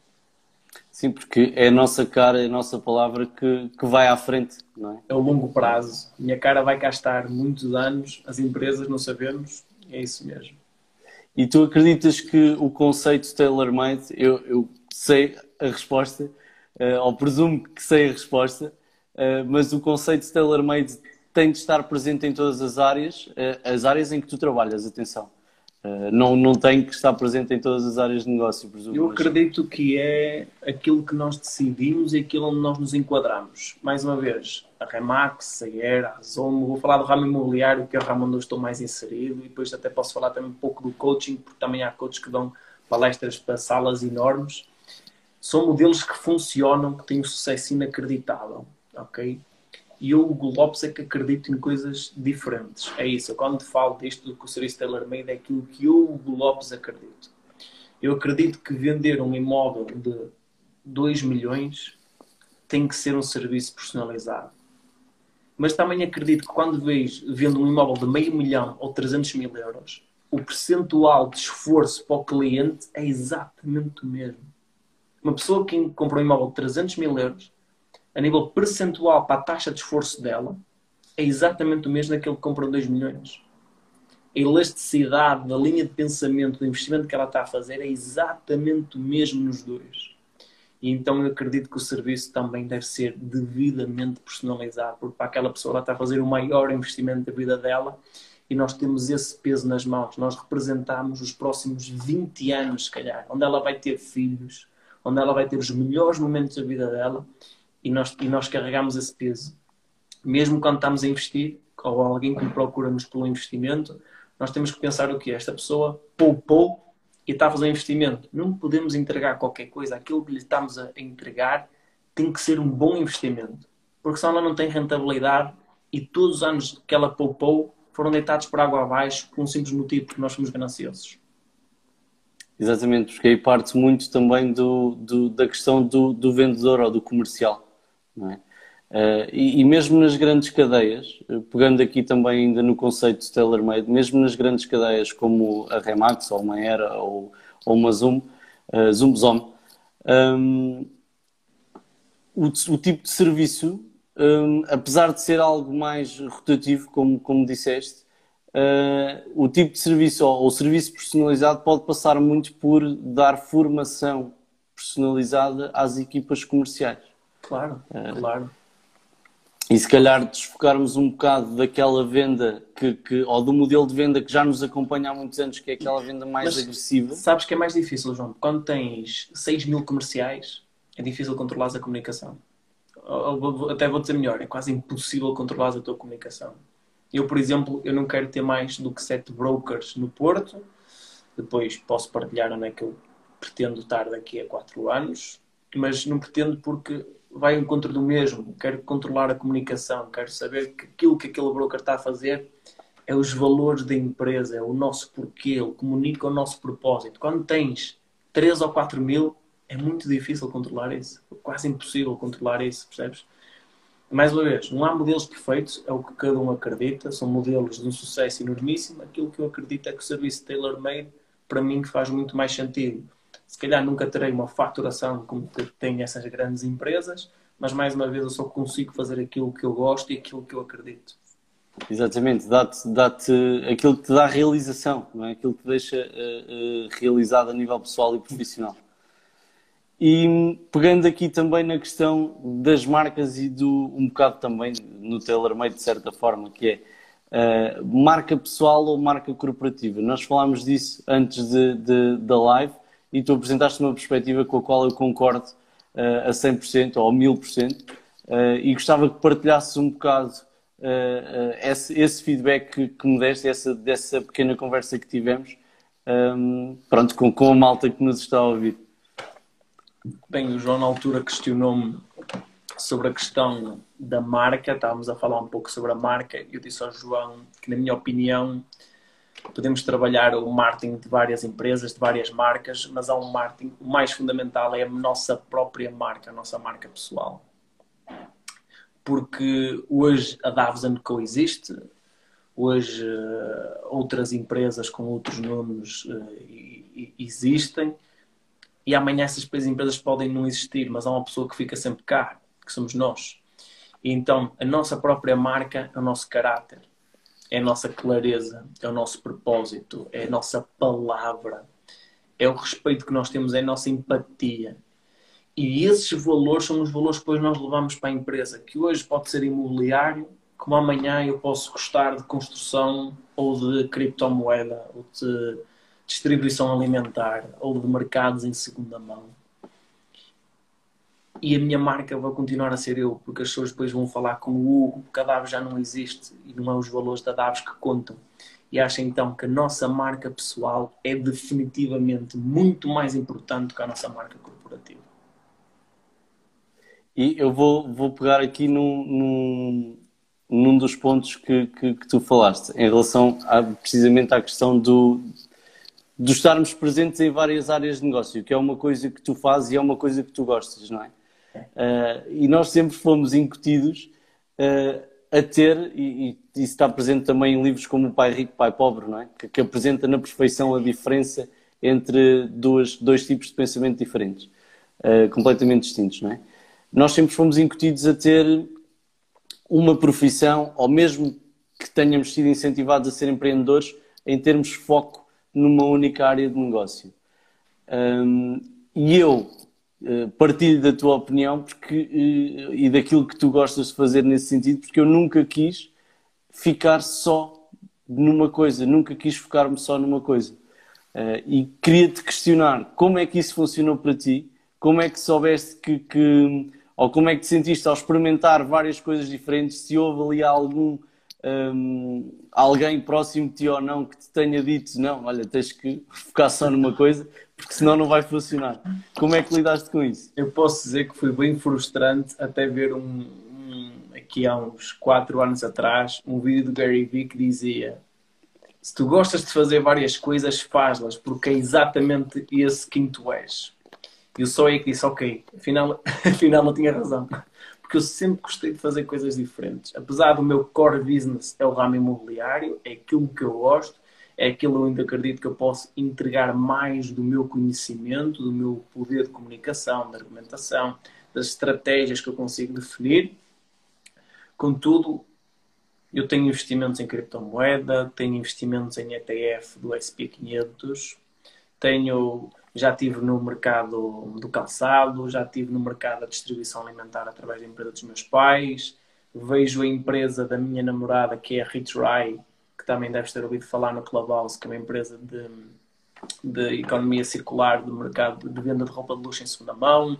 Sim, porque é a nossa cara, é a nossa palavra que, que vai à frente, não é? É o longo prazo. Minha cara vai cá estar muitos anos, as empresas não sabemos, é isso mesmo. E tu acreditas que o conceito tailor-made, eu, eu sei a resposta, uh, ou presumo que sei a resposta, uh, mas o conceito tailor-made tem de estar presente em todas as áreas, uh, as áreas em que tu trabalhas, atenção. Uh, não, não tem que estar presente em todas as áreas de negócio, presumo. Eu acredito que é aquilo que nós decidimos e aquilo onde nós nos enquadramos. Mais uma vez, a Remax, a Era, a Zomo, vou falar do ramo imobiliário, que é o ramo onde eu estou mais inserido, e depois até posso falar também um pouco do coaching, porque também há coaches que dão palestras para salas enormes. São modelos que funcionam, que têm um sucesso inacreditável, ok? E eu, Hugo Lopes, é que acredito em coisas diferentes. É isso. Eu, quando falo disto do que o serviço tailor-made, é aquilo que eu, Hugo Lopes, acredito. Eu acredito que vender um imóvel de 2 milhões tem que ser um serviço personalizado. Mas também acredito que quando vejo, vendo um imóvel de meio milhão ou 300 mil euros, o percentual de esforço para o cliente é exatamente o mesmo. Uma pessoa que compra um imóvel de 300 mil euros a nível percentual para a taxa de esforço dela, é exatamente o mesmo daquele que compra 2 milhões. A elasticidade da linha de pensamento, do investimento que ela está a fazer é exatamente o mesmo nos dois. E então eu acredito que o serviço também deve ser devidamente personalizado, porque para aquela pessoa ela está a fazer o maior investimento da vida dela e nós temos esse peso nas mãos. Nós representamos os próximos 20 anos, se calhar, onde ela vai ter filhos, onde ela vai ter os melhores momentos da vida dela e nós, e nós carregamos esse peso. Mesmo quando estamos a investir, ou alguém que procura-nos pelo investimento, nós temos que pensar o que Esta pessoa poupou e está a fazer um investimento. Não podemos entregar qualquer coisa. Aquilo que lhe estamos a entregar tem que ser um bom investimento. Porque senão ela não tem rentabilidade e todos os anos que ela poupou foram deitados por água abaixo por um simples motivo, porque nós somos gananciosos. Exatamente, porque aí parte muito também do, do da questão do, do vendedor ou do comercial. É? Uh, e, e, mesmo nas grandes cadeias, eh, pegando aqui também ainda no conceito de tailor-made, mesmo nas grandes cadeias como a Remax ou uma Era ou, ou uma Zoom, uh, Zoom Zom, um, o, o, tipo de serviço, um, apesar de ser algo mais rotativo, como, como disseste, uh, o tipo de serviço ou o serviço personalizado pode passar muito por dar formação personalizada às equipas comerciais. Claro, é. claro. E se calhar desfocarmos um bocado daquela venda que, que, ou do modelo de venda que já nos acompanha há muitos anos, que é aquela venda mais Mas agressiva. Sabes que é mais difícil, João. Quando tens 6 mil comerciais, é difícil controlar a comunicação. Até vou dizer melhor, é quase impossível controlar a tua comunicação. Eu, por exemplo, eu não quero ter mais do que 7 brokers no Porto. Depois posso partilhar onde é que eu pretendo estar daqui a 4 anos. Mas não pretendo porque vai ao encontro do mesmo, quero controlar a comunicação, quero saber que aquilo que aquele broker está a fazer é os valores da empresa, é o nosso porquê, ele comunica o nosso propósito. Quando tens 3 ou 4 mil, é muito difícil controlar isso, é quase impossível controlar isso, percebes? mais uma vez, não há modelos perfeitos, é o que cada um acredita, são modelos de um sucesso enormíssimo. Aquilo que eu acredito é que o serviço tailor-made, para mim, faz muito mais sentido. Se calhar nunca terei uma faturação como têm essas grandes empresas, mas mais uma vez eu só consigo fazer aquilo que eu gosto e aquilo que eu acredito. Exatamente, dá-te dá aquilo que te dá realização, não é? aquilo que te deixa uh, uh, realizado a nível pessoal e profissional. E pegando aqui também na questão das marcas e do um bocado também no tailor-made de certa forma, que é uh, marca pessoal ou marca corporativa. Nós falámos disso antes de, de, da live e tu apresentaste uma perspectiva com a qual eu concordo uh, a 100% ou a 1000% uh, e gostava que partilhasses um bocado uh, esse, esse, feedback que, que me deste, essa, dessa pequena conversa que tivemos, um, pronto, com, com a malta que nos está a ouvir. Bem, o João na altura questionou-me sobre a questão da marca, estávamos a falar um pouco sobre a marca, e eu disse ao João que, na minha opinião, podemos trabalhar o marketing de várias empresas, de várias marcas, mas há um marketing, o mais fundamental é a nossa própria marca, a nossa marca pessoal porque hoje a Davos Co existe, hoje uh, outras empresas com outros nomes uh, existem e amanhã essas empresas podem não existir, mas há uma pessoa que fica sempre cá, que somos nós. E então a nossa própria marca é o nosso caráter, é a nossa clareza, é o nosso propósito, é a nossa palavra, é o respeito que nós temos, é a nossa empatia. E esses valores são os valores que depois nós levamos para a empresa, que hoje pode ser imobiliário, como amanhã eu posso gostar de construção ou de criptomoeda, ou de distribuição alimentar, ou de mercados em segunda mão. E a minha marca vai continuar a ser eu, porque as pessoas depois vão falar com o Hugo, porque a Daves já não existe e não é os valores da Daves que contam. E acho então que a nossa marca pessoal é definitivamente muito mais importante que a nossa marca corporativa. E eu vou, vou pegar aqui num, num, num dos pontos que, que, que, tu falaste, em relação a, precisamente à questão do, de estarmos presentes em várias áreas de negócio, que é uma coisa que tu fazes e é uma coisa que tu gostas, não é? Uh, e nós sempre fomos incutidos uh, a ter, e, e, isso está presente também em livros como O Pai Rico, Pai Pobre, não é? Que, que apresenta na perfeição a diferença entre duas, dois tipos de pensamento diferentes, uh, completamente distintos, não é? nós sempre fomos incutidos a ter uma profissão, ou mesmo que tenhamos sido incentivados a ser empreendedores, em termos foco numa única área de negócio. Um, e eu partilho da tua opinião porque, uh, e daquilo que tu gostas de fazer nesse sentido, porque eu nunca quis ficar só numa coisa, nunca quis focar-me só numa coisa. Uh, e queria-te questionar como é que isso funcionou para ti, como é que soubeste que, que ou como é que te sentiste ao experimentar várias coisas diferentes? Se houve ali algum um, alguém próximo de ti ou não que te tenha dito não, olha, tens que focar só numa coisa, porque senão não vai funcionar. Como é que lidaste com isso? Eu posso dizer que foi bem frustrante até ver um, um aqui há uns 4 anos atrás, um vídeo do Gary Vee que dizia se tu gostas de fazer várias coisas, faz-las, porque é exatamente esse quem tu és. E eu só aí que disse, ok, afinal, <laughs> afinal não tinha razão. Porque eu sempre gostei de fazer coisas diferentes. Apesar do meu core business é o ramo imobiliário, é aquilo que eu gosto, é aquilo onde acredito que eu posso entregar mais do meu conhecimento, do meu poder de comunicação, de argumentação, das estratégias que eu consigo definir. Contudo, eu tenho investimentos em criptomoeda, tenho investimentos em ETF do SP500, tenho já estive no mercado do calçado, já estive no mercado da distribuição alimentar através da empresa dos meus pais, vejo a empresa da minha namorada, que é a Retry, que também deves ter ouvido falar no Clubhouse, que é uma empresa de, de economia circular, do mercado de venda de roupa de luxo em segunda mão,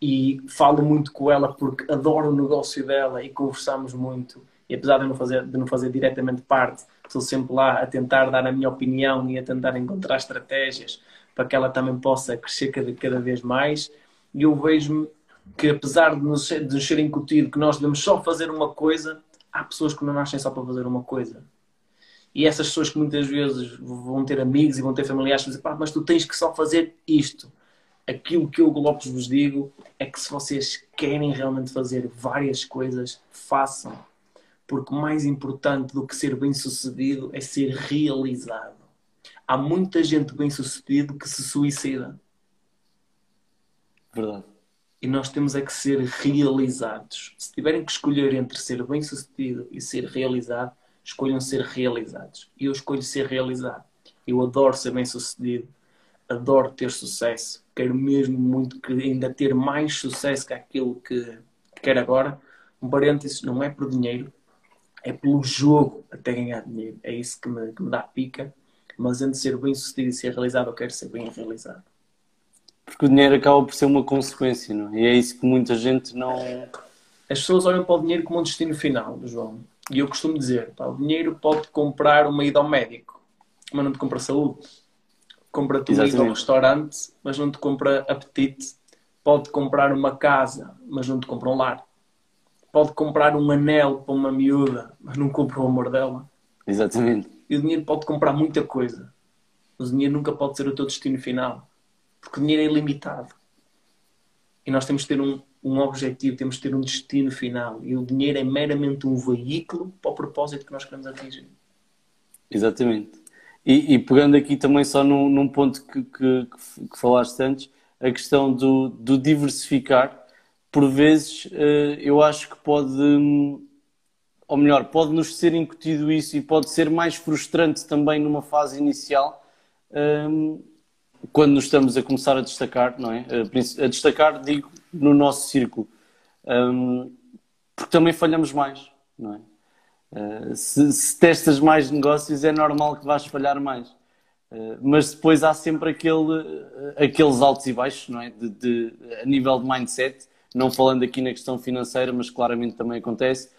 e falo muito com ela porque adoro o negócio dela e conversamos muito. E apesar de não fazer, de não fazer diretamente parte, estou sempre lá a tentar dar a minha opinião e a tentar encontrar estratégias para que ela também possa crescer cada, cada vez mais. E eu vejo-me que, apesar de nos, de nos ser incutido que nós devemos só fazer uma coisa, há pessoas que não nascem só para fazer uma coisa. E essas pessoas que muitas vezes vão ter amigos e vão ter familiares que dizem, pá, mas tu tens que só fazer isto. aquilo que eu, Lopes, vos digo é que se vocês querem realmente fazer várias coisas, façam. Porque mais importante do que ser bem sucedido é ser realizado. Há muita gente bem sucedido que se suicida. Verdade. E nós temos é que ser realizados. Se tiverem que escolher entre ser bem sucedido e ser realizado, escolham ser realizados. E eu escolho ser realizado. Eu adoro ser bem sucedido adoro ter sucesso, quero mesmo muito que ainda ter mais sucesso que aquilo que, que quero agora. Um parênteses, não é por dinheiro, é pelo jogo até ganhar dinheiro. É isso que me, que me dá pica. Mas antes de ser bem sucedido e ser realizado, eu quero ser bem realizado. Porque o dinheiro acaba por ser uma consequência, não é? E é isso que muita gente não. As pessoas olham para o dinheiro como um destino final, João. E eu costumo dizer: pá, o dinheiro pode comprar uma ida ao médico, mas não te compra saúde compra-te um ao restaurante, mas não te compra apetite. Pode comprar uma casa, mas não te compra um lar. Pode comprar um anel para uma miúda, mas não compra o amor dela. Exatamente. E o dinheiro pode comprar muita coisa. Mas o dinheiro nunca pode ser o teu destino final. Porque o dinheiro é ilimitado. E nós temos que ter um, um objetivo, temos que ter um destino final. E o dinheiro é meramente um veículo para o propósito que nós queremos atingir. Exatamente. E, e, pegando aqui também só num, num ponto que, que, que, falaste antes, a questão do, do diversificar, por vezes eh, eu acho que pode, ou melhor, pode nos ser incutido isso e pode ser mais frustrante também numa fase inicial, ehm, quando nos estamos a começar a destacar, não é? A destacar, digo, no nosso círculo, ehm, porque também falhamos mais, não é? Uh, se, se, testas mais negócios, é normal que vais falhar mais. Uh, mas depois há sempre aquele, aqueles altos e baixos, não é? De, de, a nível de mindset, não falando aqui na questão financeira, mas claramente também acontece.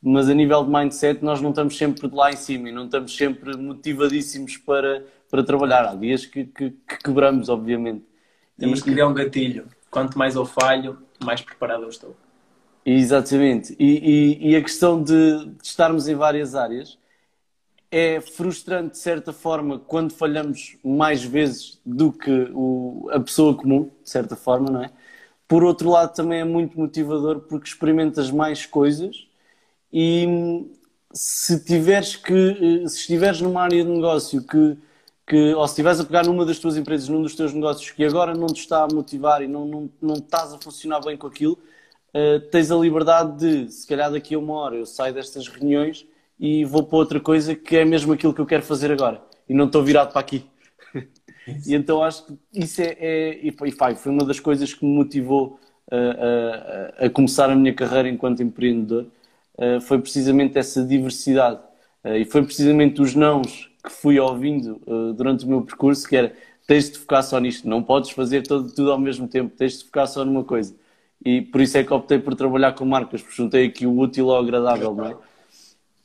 Mas a nível de mindset, nós não estamos sempre de lá em cima e não estamos sempre motivadíssimos para, para trabalhar. Há dias que, que, que quebramos, obviamente. Temos e, que criar um gatilho. Quanto mais eu falho, mais preparado eu estou. Exatamente. E, e, e a questão de, de, estarmos em várias áreas é frustrante, de certa forma, quando falhamos mais vezes do que o, a pessoa comum, de certa forma, não é? Por outro lado, também é muito motivador porque experimentas mais coisas e se tiveres que, se estiveres numa área de negócio que, que ou se estiveres a pegar numa das tuas empresas, num dos teus negócios que agora não te está a motivar e não, não, não estás a funcionar bem com aquilo, uh, tens a liberdade de, se calhar daqui a uma hora eu saio destas reuniões e vou para outra coisa que é mesmo aquilo que eu quero fazer agora e não estou virado para aqui. e então acho que isso é, é e, e foi uma das coisas que me motivou a, a, a começar a minha carreira enquanto empreendedor. Uh, foi precisamente essa diversidade uh, e foi precisamente os nãos que fui ouvindo uh, durante o meu percurso que era tens de focar só nisto, não podes fazer todo, tudo ao mesmo tempo, tens de focar só numa coisa e por isso é que optei por trabalhar com marcas, porque juntei aqui o útil ao agradável, não é?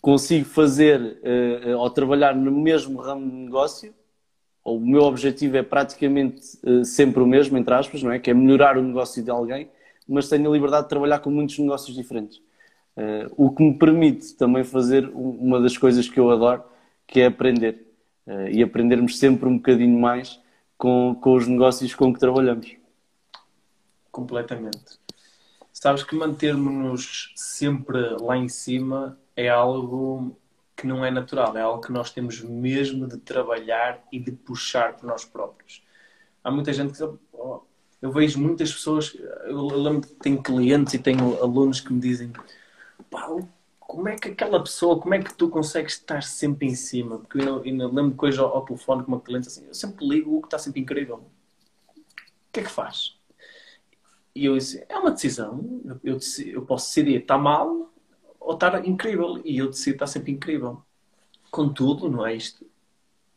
Consigo fazer uh, ou trabalhar no mesmo ramo de negócio, o meu objetivo é praticamente uh, sempre o mesmo, entre aspas, não é? Que é melhorar o negócio de alguém, mas tenho a liberdade de trabalhar com muitos negócios diferentes. Uh, o que me permite também fazer uma das coisas que eu adoro, que é aprender. e aprendermos sempre um bocadinho mais com, com os negócios com que trabalhamos. Completamente. Sabes que mantermos-nos sempre lá em cima é algo que não é natural, é algo que nós temos mesmo de trabalhar e de puxar por nós próprios. Há muita gente que oh, eu vejo muitas pessoas, eu lembro que tenho clientes e tenho alunos que me dizem Paulo, como é que aquela pessoa, como é que tu consegues estar sempre em cima? Porque eu ainda lembro coisa ao, ao telefone com uma cliente assim, eu sempre ligo o que está sempre incrível. O que é que faz? E eu disse, é uma decisão. Eu, eu posso decidir estar mal ou estar incrível. E eu decido estar sempre incrível. Contudo, não é isto,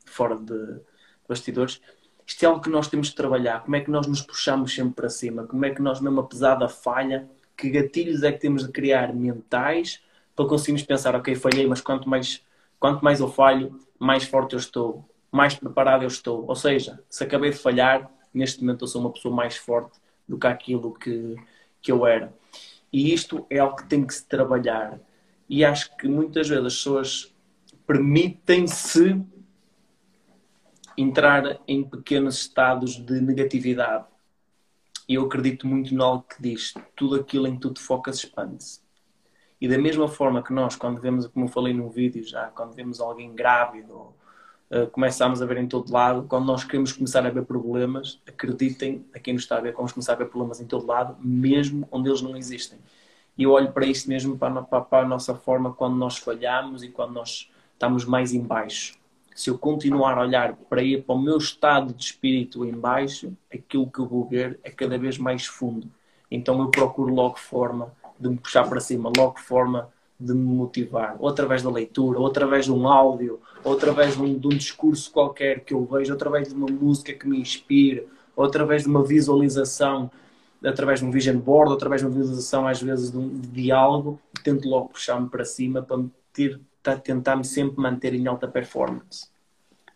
fora de bastidores, isto é algo que nós temos de trabalhar. Como é que nós nos puxamos sempre para cima? Como é que nós, mesmo apesar da falha, que gatilhos é que temos de criar mentais para conseguirmos pensar, ok, falhei, mas quanto mais, quanto mais eu falho, mais forte eu estou, mais preparado eu estou. Ou seja, se acabei de falhar, neste momento eu sou uma pessoa mais forte do que aquilo que, que eu era. E isto é algo que tem que se trabalhar. E acho que muitas vezes as pessoas permitem-se entrar em pequenos estados de negatividade. E eu acredito muito no algo que diz: tudo aquilo em que tu te focas expande-se. E da mesma forma que nós, quando vemos, como eu falei num vídeo já, quando vemos alguém grávido, uh, começamos a ver em todo lado, quando nós queremos começar a ver problemas, acreditem a quem nos está a ver, vamos começar a ver problemas em todo lado, mesmo onde eles não existem. E eu olho para isto mesmo, para, para, para a nossa forma, quando nós falhamos e quando nós estamos mais em baixo. Se eu continuar a olhar para, ir, para o meu estado de espírito em baixo, aquilo que eu vou ver é cada vez mais fundo. Então eu procuro logo forma de me puxar para cima, logo forma de me motivar, ou através da leitura, ou através de um áudio, ou através de um, de um discurso qualquer que eu vejo, ou através de uma música que me inspire, ou através de uma visualização, através de um vision board, ou através de uma visualização, às vezes, de, um, diálogo, tento logo puxar-me para cima para me ter, tentar-me sempre manter em alta performance.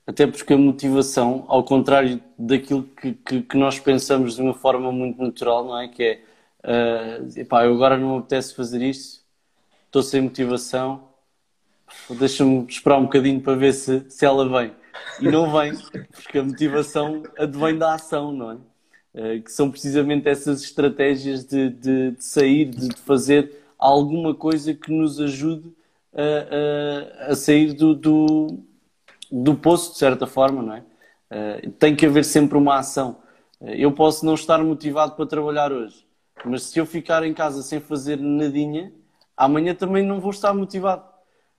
Até porque a motivação, ao contrário daquilo que, que, que nós pensamos de uma forma muito natural, não é? Que é Uh, epá, eu agora não me apetece fazer isto, estou sem motivação, deixa-me esperar um bocadinho para ver se, se ela vem. E não vem, porque a motivação advém da ação, não é? Uh, que são precisamente essas estratégias de, de, de sair, de, de, fazer alguma coisa que nos ajude a, a, a sair do, do, do, poço, de certa forma, não é? Uh, tem que haver sempre uma ação. eu posso não estar motivado para trabalhar hoje, mas se eu ficar em casa sem fazer nadinha, amanhã também não vou estar motivado.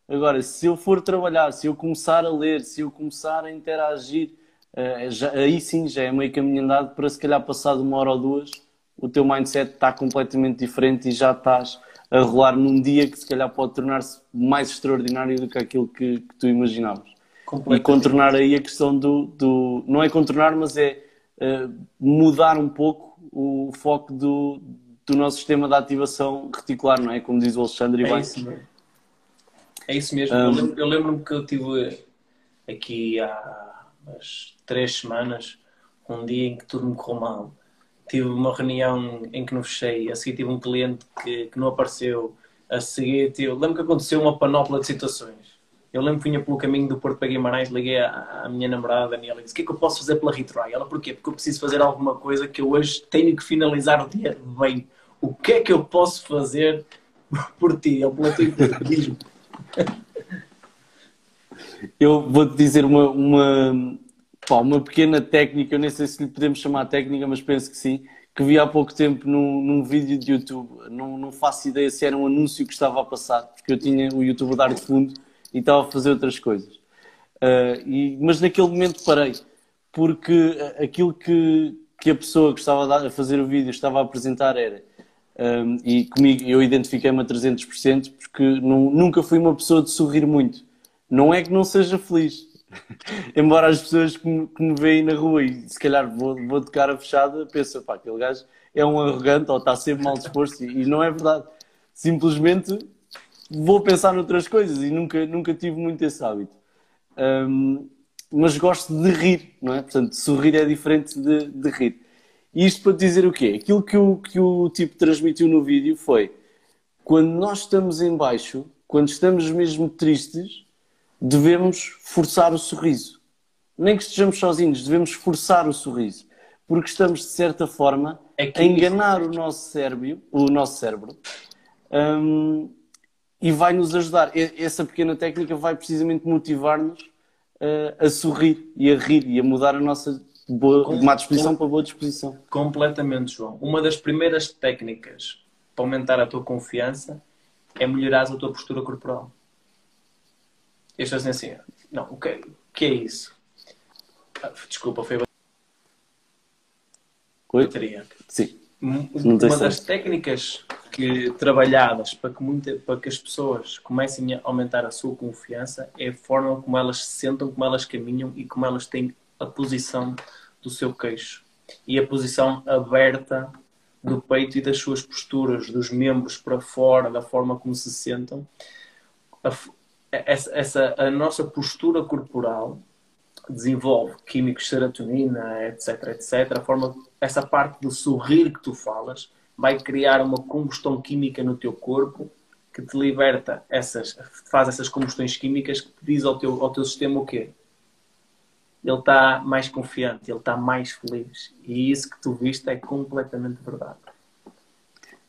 Agora, se eu for trabalhar, se eu começar a ler, se eu começar a interagir, eh, já, aí sim já é meio caminho andado para se calhar passado uma hora ou duas, o teu mindset está completamente diferente e já estás a rolar num dia que se calhar pode tornar-se mais extraordinário do que aquilo que, que tu imaginavas. E contornar aí a questão do, do. Não é contornar, mas é uh, mudar um pouco o foco do, do nosso sistema de ativação reticular, não é? Como diz o Alexandre. É isso mesmo. É isso mesmo. Um... Eu lembro-me que eu tive aqui há umas três semanas um dia em que tudo me correu mal. Tive uma reunião em que não fechei, a seguir tive um cliente que, que não apareceu, a seguir tive... lembro que aconteceu uma panóplia de situações eu lembro que vinha pelo caminho do Porto para Guimarães, liguei à, à minha namorada Daniela e disse: O que é que eu posso fazer pela Retry? Ela, porquê? Porque eu preciso fazer alguma coisa que eu hoje tenho que finalizar o dia bem. O que é que eu posso fazer por ti? Pela tua diz Eu vou-te dizer uma, uma, pá, uma pequena técnica, eu nem sei se lhe podemos chamar técnica, mas penso que sim, que vi há pouco tempo num, num vídeo de YouTube. Não, não faço ideia se era um anúncio que estava a passar, porque eu tinha o YouTube a dar de fundo e estava a fazer outras coisas. Uh, e, mas naquele momento parei, porque aquilo que, que a pessoa que estava a fazer o vídeo estava a apresentar era, um, ah, e comigo eu identifiquei-me a 300%, porque não, nunca fui uma pessoa de sorrir muito. Não é que não seja feliz, <laughs> embora as pessoas que me, que me veem na rua e se calhar vou, vou de cara fechada, pensam, pá, aquele gajo é um arrogante ou está sempre mal disposto, e, e não é verdade. Simplesmente vou pensar noutras coisas e nunca, nunca tive muito esse hábito. Um, mas gosto de rir, não é? Portanto, sorrir é diferente de, de rir. E isto para dizer o quê? Aquilo que o, que o tipo transmitiu no vídeo foi quando nós estamos em baixo, quando estamos mesmo tristes, devemos forçar o sorriso. Nem que estejamos sozinhos, devemos forçar o sorriso. Porque estamos, de certa forma, é a enganar o nosso cérebro, o nosso cérebro um, e vai nos ajudar. Essa pequena técnica vai precisamente motivar-nos uh, a sorrir e a rir e a mudar a nossa boa, má disposição para boa disposição. Completamente, João. Uma das primeiras técnicas para aumentar a tua confiança é melhorar a tua postura corporal. Este assim, assim, não, o que, que é isso? Ah, desculpa, foi a bateria. Sim. Uma das técnicas que trabalhadas para que, muita, para que as pessoas comecem a aumentar a sua confiança é a forma como elas se sentam, como elas caminham e como elas têm a posição do seu queixo e a posição aberta do peito e das suas posturas, dos membros para fora, da forma como se sentam. A, essa, essa, a nossa postura corporal desenvolve químicos serotonina, etc, etc. A forma, essa parte do sorrir que tu falas vai criar uma combustão química no teu corpo que te liberta essas, faz essas combustões químicas que diz ao teu, ao teu sistema o quê? ele está mais confiante, ele está mais feliz. E isso que tu viste é completamente verdade.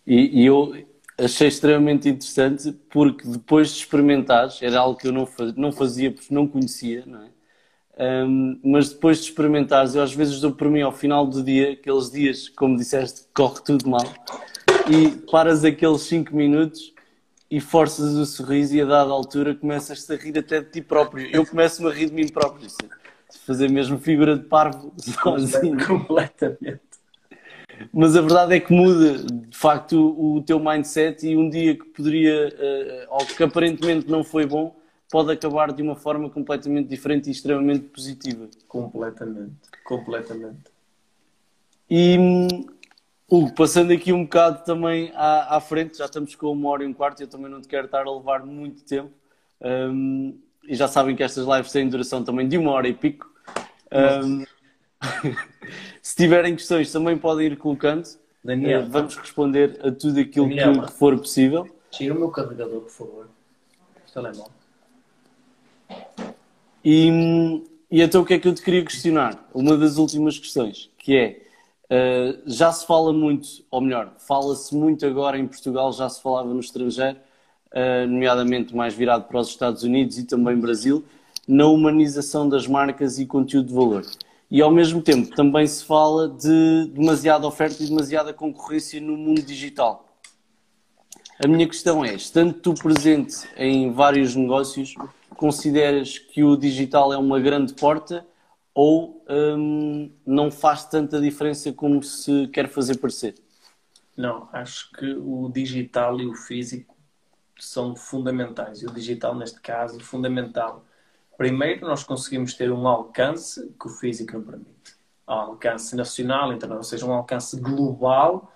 E, e eu achei extremamente interessante porque depois de experimentares, era algo que eu não, faz, não fazia porque não conhecia, não é? Um, mas depois de experimentares, eu às vezes dou por mim ao final do dia, aqueles dias, como disseste, corre tudo mal, e paras aqueles 5 minutos e forças o sorriso e a dada altura começas a rir até de ti próprio. Eu começo-me a rir de mim próprio, assim. fazer mesmo figura de parvo <laughs> sozinho. Completamente. Mas a verdade é que muda de facto o, teu mindset e um dia que poderia, uh, ou que aparentemente não foi bom, pode acabar de uma forma completamente diferente e extremamente positiva. Completamente, completamente. E Hugo, passando aqui um bocado também à, à, frente, já estamos com uma hora e um quarto, eu também não te quero estar a levar muito tempo. Um, e já sabem que estas lives têm duração também de uma hora e pico. Um, <laughs> se tiverem questões, também podem ir colocando. Daniel, uh, vamos responder a tudo aquilo Daniel, que, for possível. Tira o meu carregador, por favor. O telemóvel. E, e então o que é que eu te queria questionar? Uma das últimas questões, que é, uh, já se fala muito, ou melhor, fala-se muito agora em Portugal, já se falava no estrangeiro, uh, nomeadamente mais virado para os Estados Unidos e também Brasil, na humanização das marcas e conteúdo de valor. E ao mesmo tempo também se fala de demasiada oferta e demasiada concorrência no mundo digital. A minha questão é, estando tu presente em vários negócios, consideras que o digital é uma grande porta ou hum, não faz tanta diferença como se quer fazer parecer? Não, acho que o digital e o físico são fundamentais. E o digital, neste caso, é fundamental. Primeiro, nós conseguimos ter um alcance que o físico não permite. Um alcance nacional, então, ou seja, um alcance global,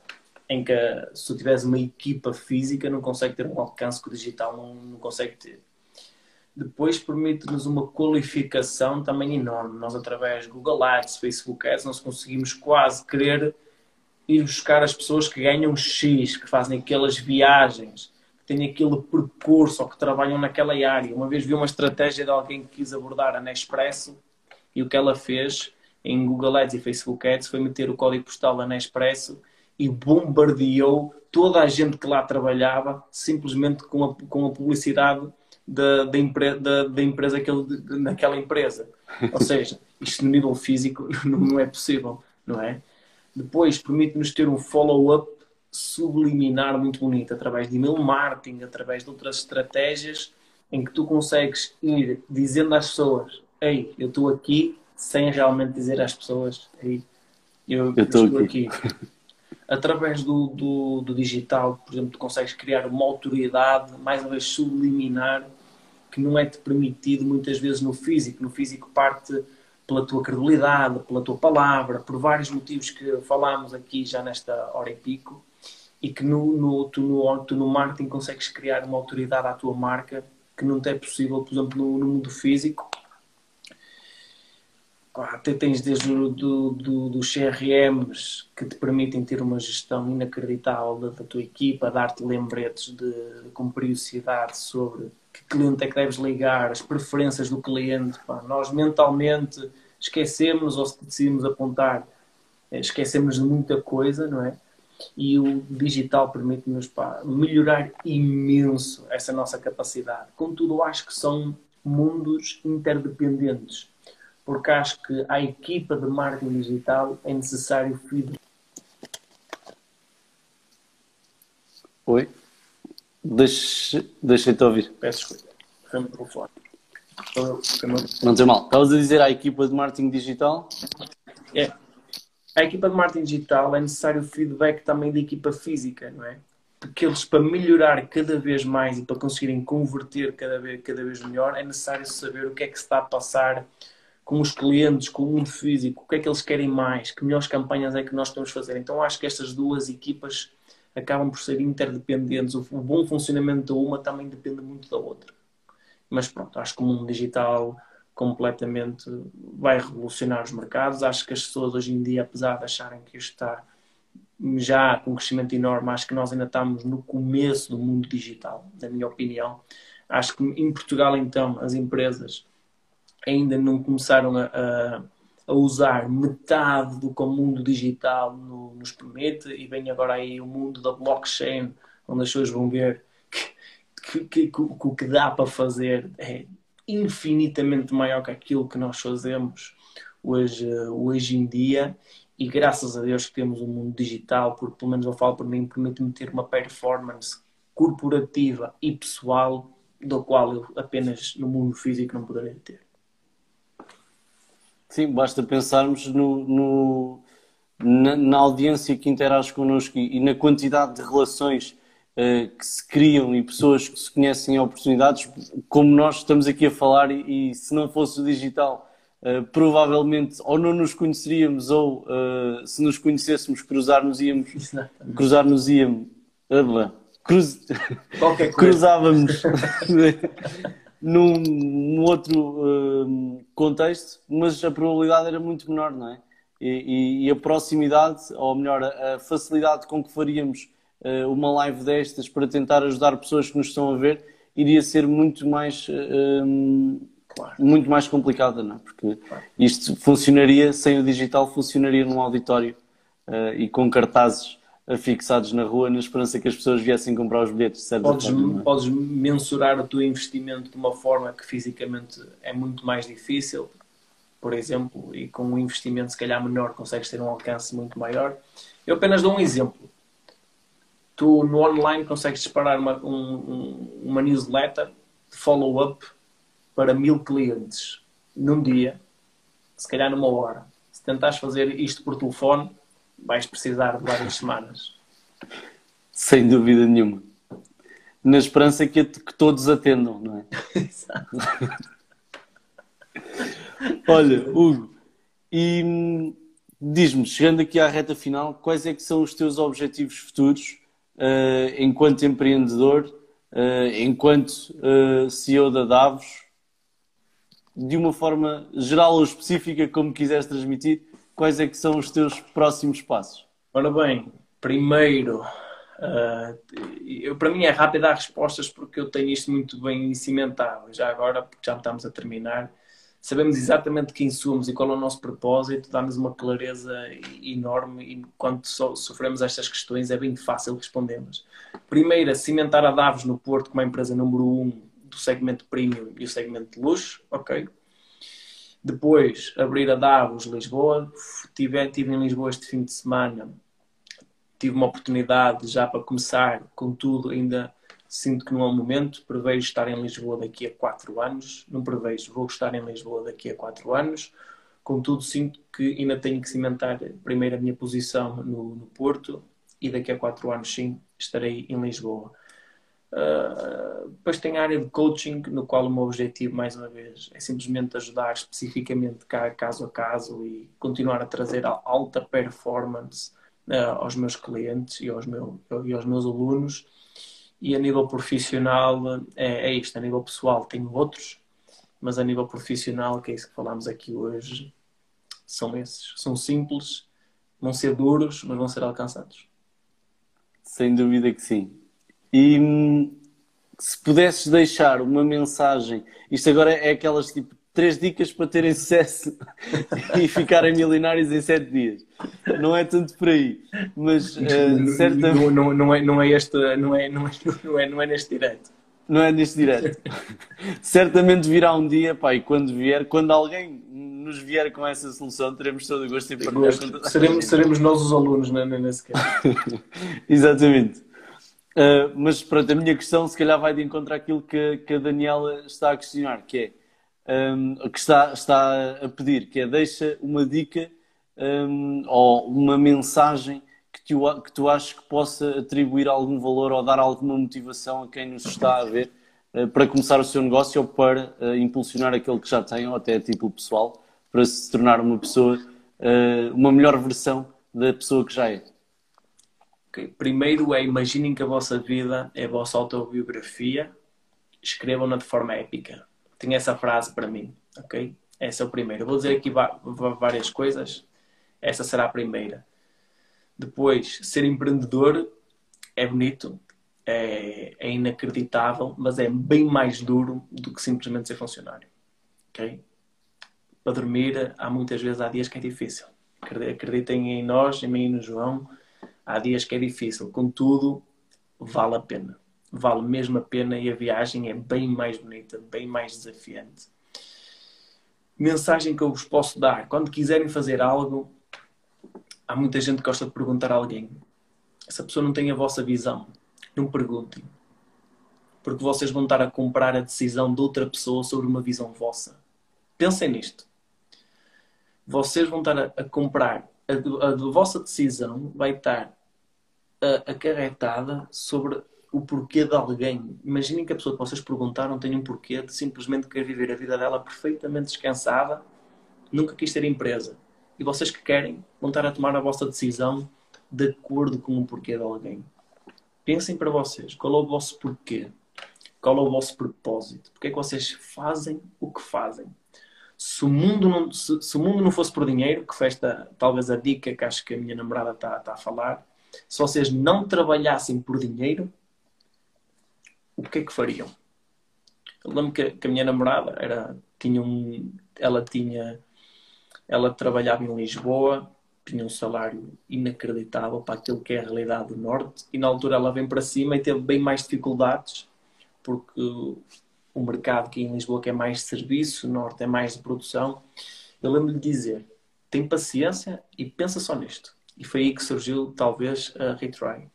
em que se tu tiveres uma equipa física, não consegue ter um alcance que o digital não, não consegue ter depois permite-nos uma qualificação também enorme. Nós, através de Google Ads, Facebook Ads, nós conseguimos quase querer ir buscar as pessoas que ganham X, que fazem aquelas viagens, que têm aquele percurso ou que trabalham naquela área. Uma vez vi uma estratégia de alguém que quis abordar a Nespresso e o que ela fez em Google Ads e Facebook Ads foi meter o código postal da Nespresso e bombardeou toda a gente que lá trabalhava simplesmente com a, com a publicidade da, da, empre, da, da empresa aquele, naquela empresa. Ou <laughs> seja, isto no nível físico <laughs> não é possível, não é? Depois permite-nos ter um follow-up subliminar muito bonito através de email marketing, através de outras estratégias em que tu consegues ir dizendo às pessoas: Ei, eu estou aqui, sem realmente dizer às pessoas: Ei, eu, eu estou aqui. aqui. <laughs> Através do, do, do, digital, por exemplo, tu consegues criar uma autoridade, mais uma vez subliminar, que não é-te permitido muitas vezes no físico. No físico parte pela tua credibilidade, pela tua palavra, por vários motivos que falámos aqui já nesta hora e pico, e que no, no, tu, no, tu no marketing consegues criar uma autoridade à tua marca que não te é possível, por exemplo, no, no mundo físico. Até tens desde o do, do, dos CRMs que te permitem ter uma gestão inacreditável da, da tua equipa, dar-te lembretes de, com periodicidade sobre que cliente é que deves ligar, as preferências do cliente. Pá. Nós mentalmente esquecemos ou se decidimos apontar, eh, esquecemos de muita coisa, não é? E o digital permite-nos melhorar imenso essa nossa capacidade. Contudo, acho que são mundos interdependentes, porque acho que a equipa de marketing digital é necessário feedback. Oi? Deixa, deixa-te ouvir. Peço desculpa. Fora. Não tem mal. Estavas a dizer à equipa de marketing digital? É. A equipa de marketing digital é necessário feedback também da equipa física, não é? Porque eles, para melhorar cada vez mais e para conseguirem converter cada vez, cada vez melhor, é necessário saber o que é que se está a passar com os clientes, com o mundo físico, o que é que eles querem mais, que melhores campanhas é que nós estamos a fazer. Então acho que estas duas equipas acabam por ser interdependentes. O bom funcionamento de uma também depende muito da outra. Mas pronto, acho que o mundo digital completamente vai revolucionar os mercados. Acho que as pessoas hoje em dia, apesar de acharem que isto está já com um crescimento enorme, acho que nós ainda estamos no começo do mundo digital, na minha opinião. Acho que em Portugal, então, as empresas ainda não começaram a, a, a usar metade do que o mundo digital no, nos permite e vem agora aí o mundo da blockchain, onde as pessoas vão ver que, que, que, o que dá para fazer é infinitamente maior que aquilo que nós fazemos hoje, hoje em dia e graças a Deus que temos um mundo digital, porque pelo menos eu falo por mim, permite-me ter uma performance corporativa e pessoal do qual eu apenas no mundo físico não poderia ter. Sim, basta pensarmos no, no na, na, audiência que interage connosco e, e na quantidade de relações uh, que se criam e pessoas que se conhecem em oportunidades, como nós estamos aqui a falar, e, e se não fosse o digital, uh, provavelmente ou não nos conheceríamos ou uh, se nos conhecêssemos cruzar-nos íamos cruzar-nos íamos cruz, cruzávamos <laughs> num, num, outro contexto, mas a probabilidade era muito menor, não é? E, e, e a proximidade, ou melhor, a, facilidade com que faríamos uh, uma live destas para tentar ajudar pessoas que nos estão a ver iria ser muito mais uh, claro. muito mais complicada, não é? Porque claro. isto funcionaria sem o digital, funcionaria num auditório uh, e com cartazes fixados na rua na esperança que as pessoas viessem comprar os bilhetes. Certo podes, forma, é? podes mensurar o teu investimento de uma forma que fisicamente é muito mais difícil, por exemplo, e com um investimento se calhar menor consegues ter um alcance muito maior. Eu apenas dou um exemplo tu no online consegues disparar uma, um, uma newsletter de follow-up para mil clientes num dia, se calhar numa hora. Se tentares fazer isto por telefone, vais precisar de várias semanas. Sem dúvida nenhuma. Na esperança que, que todos atendam, não é? <laughs> Exato. <laughs> Olha, Hugo, e hum, diz-me, chegando aqui à reta final, quais é que são os teus objetivos futuros uh, enquanto empreendedor, uh, enquanto uh, CEO da Davos, de uma forma geral ou específica, como quiseres transmitir, quais é que são os teus próximos passos? Ora bem, primeiro, eu, para mim é rápido dar respostas porque eu tenho isto muito bem cimentado. Já agora, porque já estamos a terminar, sabemos exatamente quem somos e qual é o nosso propósito, dá-nos uma clareza enorme e quando so sofremos estas questões é bem fácil respondermos. Primeiro, cimentar a Davos no Porto como a empresa número um do segmento premium e o segmento de luxo, ok? Depois, abrir a Davos Lisboa. Estive, estive em Lisboa este fim de semana. Tive uma oportunidade já para começar, contudo, ainda sinto que não é o momento. Prevejo estar em Lisboa daqui a quatro anos. Não prevejo, vou estar em Lisboa daqui a quatro anos. Contudo, sinto que ainda tenho que cimentar primeiro a minha posição no, no Porto e daqui a quatro anos, sim, estarei em Lisboa. Uh, depois tem a área de coaching, no qual o meu objetivo, mais uma vez, é simplesmente ajudar especificamente caso a caso e continuar a trazer alta performance uh, aos meus clientes e aos, meu, e aos meus alunos e a nível profissional é, é isto, a nível pessoal tenho outros, mas a nível profissional, que é isso que falámos aqui hoje, são esses. São simples, vão ser duros, mas vão ser alcançados. Sem dúvida que sim. E hum, se pudesses deixar uma mensagem, isto agora é aquelas tipo três dicas para terem sucesso <laughs> e ficarem milionários em sete dias. Não é tanto por aí, mas uh, certamente... não, não, não, é, não é este, não é, não é, <laughs> não é, não é neste direto. Não é neste direto. certamente virá um dia, pá, e quando vier, quando alguém nos vier com essa solução, teremos todo o gosto em partilhar seremos, seremos nós os alunos né, nesse caso. Exatamente. Uh, mas pronto, a minha questão se calhar vai de encontrar aquilo que, que a Daniela está a questionar, que é um, que está, está a pedir, que é deixa uma dica um, ou uma mensagem que tu, que tu achas que possa atribuir algum valor ou dar alguma motivação a quem nos está a ver uh, para começar o seu negócio ou para uh, impulsionar aquele que já tem ou até a título pessoal para se tornar uma pessoa, uma melhor versão da pessoa que já é. Okay. Primeiro é imaginem que a vossa vida é a vossa autobiografia, escrevam-na de forma épica tem essa frase para mim, ok? Essa é o primeiro. Vou dizer aqui várias coisas. Essa será a primeira. Depois, ser empreendedor é bonito, é, é, inacreditável, mas é bem mais duro do que simplesmente ser funcionário. Ok? para dormir, há muitas vezes, há dias que é difícil. Acreditem em nós, em mim e no João, há dias que é difícil. Contudo, vale a pena. Vale mesmo a pena e a viagem é bem mais bonita, bem mais desafiante. Mensagem que eu vos posso dar: quando quiserem fazer algo, há muita gente que gosta de perguntar a alguém. Essa pessoa não tem a vossa visão. Não perguntem. Porque vocês vão estar a comprar a decisão de outra pessoa sobre uma visão vossa. Pensem nisto. Vocês vão estar a, comprar. A, a, vossa decisão vai estar acarretada sobre o porquê de alguém. Imaginem que a pessoa que vocês perguntaram tem um porquê de simplesmente querer viver a vida dela perfeitamente descansada, nunca quis ter empresa. E vocês que querem vão estar a tomar a vossa decisão de acordo com o porquê de alguém. Pensem para vocês, qual é o vosso porquê? Qual é o vosso propósito? Porque é que vocês fazem o que fazem? Se o mundo não, se, se o mundo não fosse por dinheiro, que foi esta talvez a dica que acho que a minha namorada está, está a falar, se vocês não trabalhassem por dinheiro, o que é que fariam? Eu lembro que, que a minha namorada era, tinha um, ela tinha, ela trabalhava em Lisboa, tinha um salário inacreditável para aquilo que é a realidade do Norte, e na altura ela vem para cima e teve bem mais dificuldades, porque o mercado aqui em Lisboa que é mais de serviço, o Norte é mais de produção. Eu lembro-lhe dizer, tem paciência e pensa só nisto. E foi aí que surgiu, talvez, a Retry.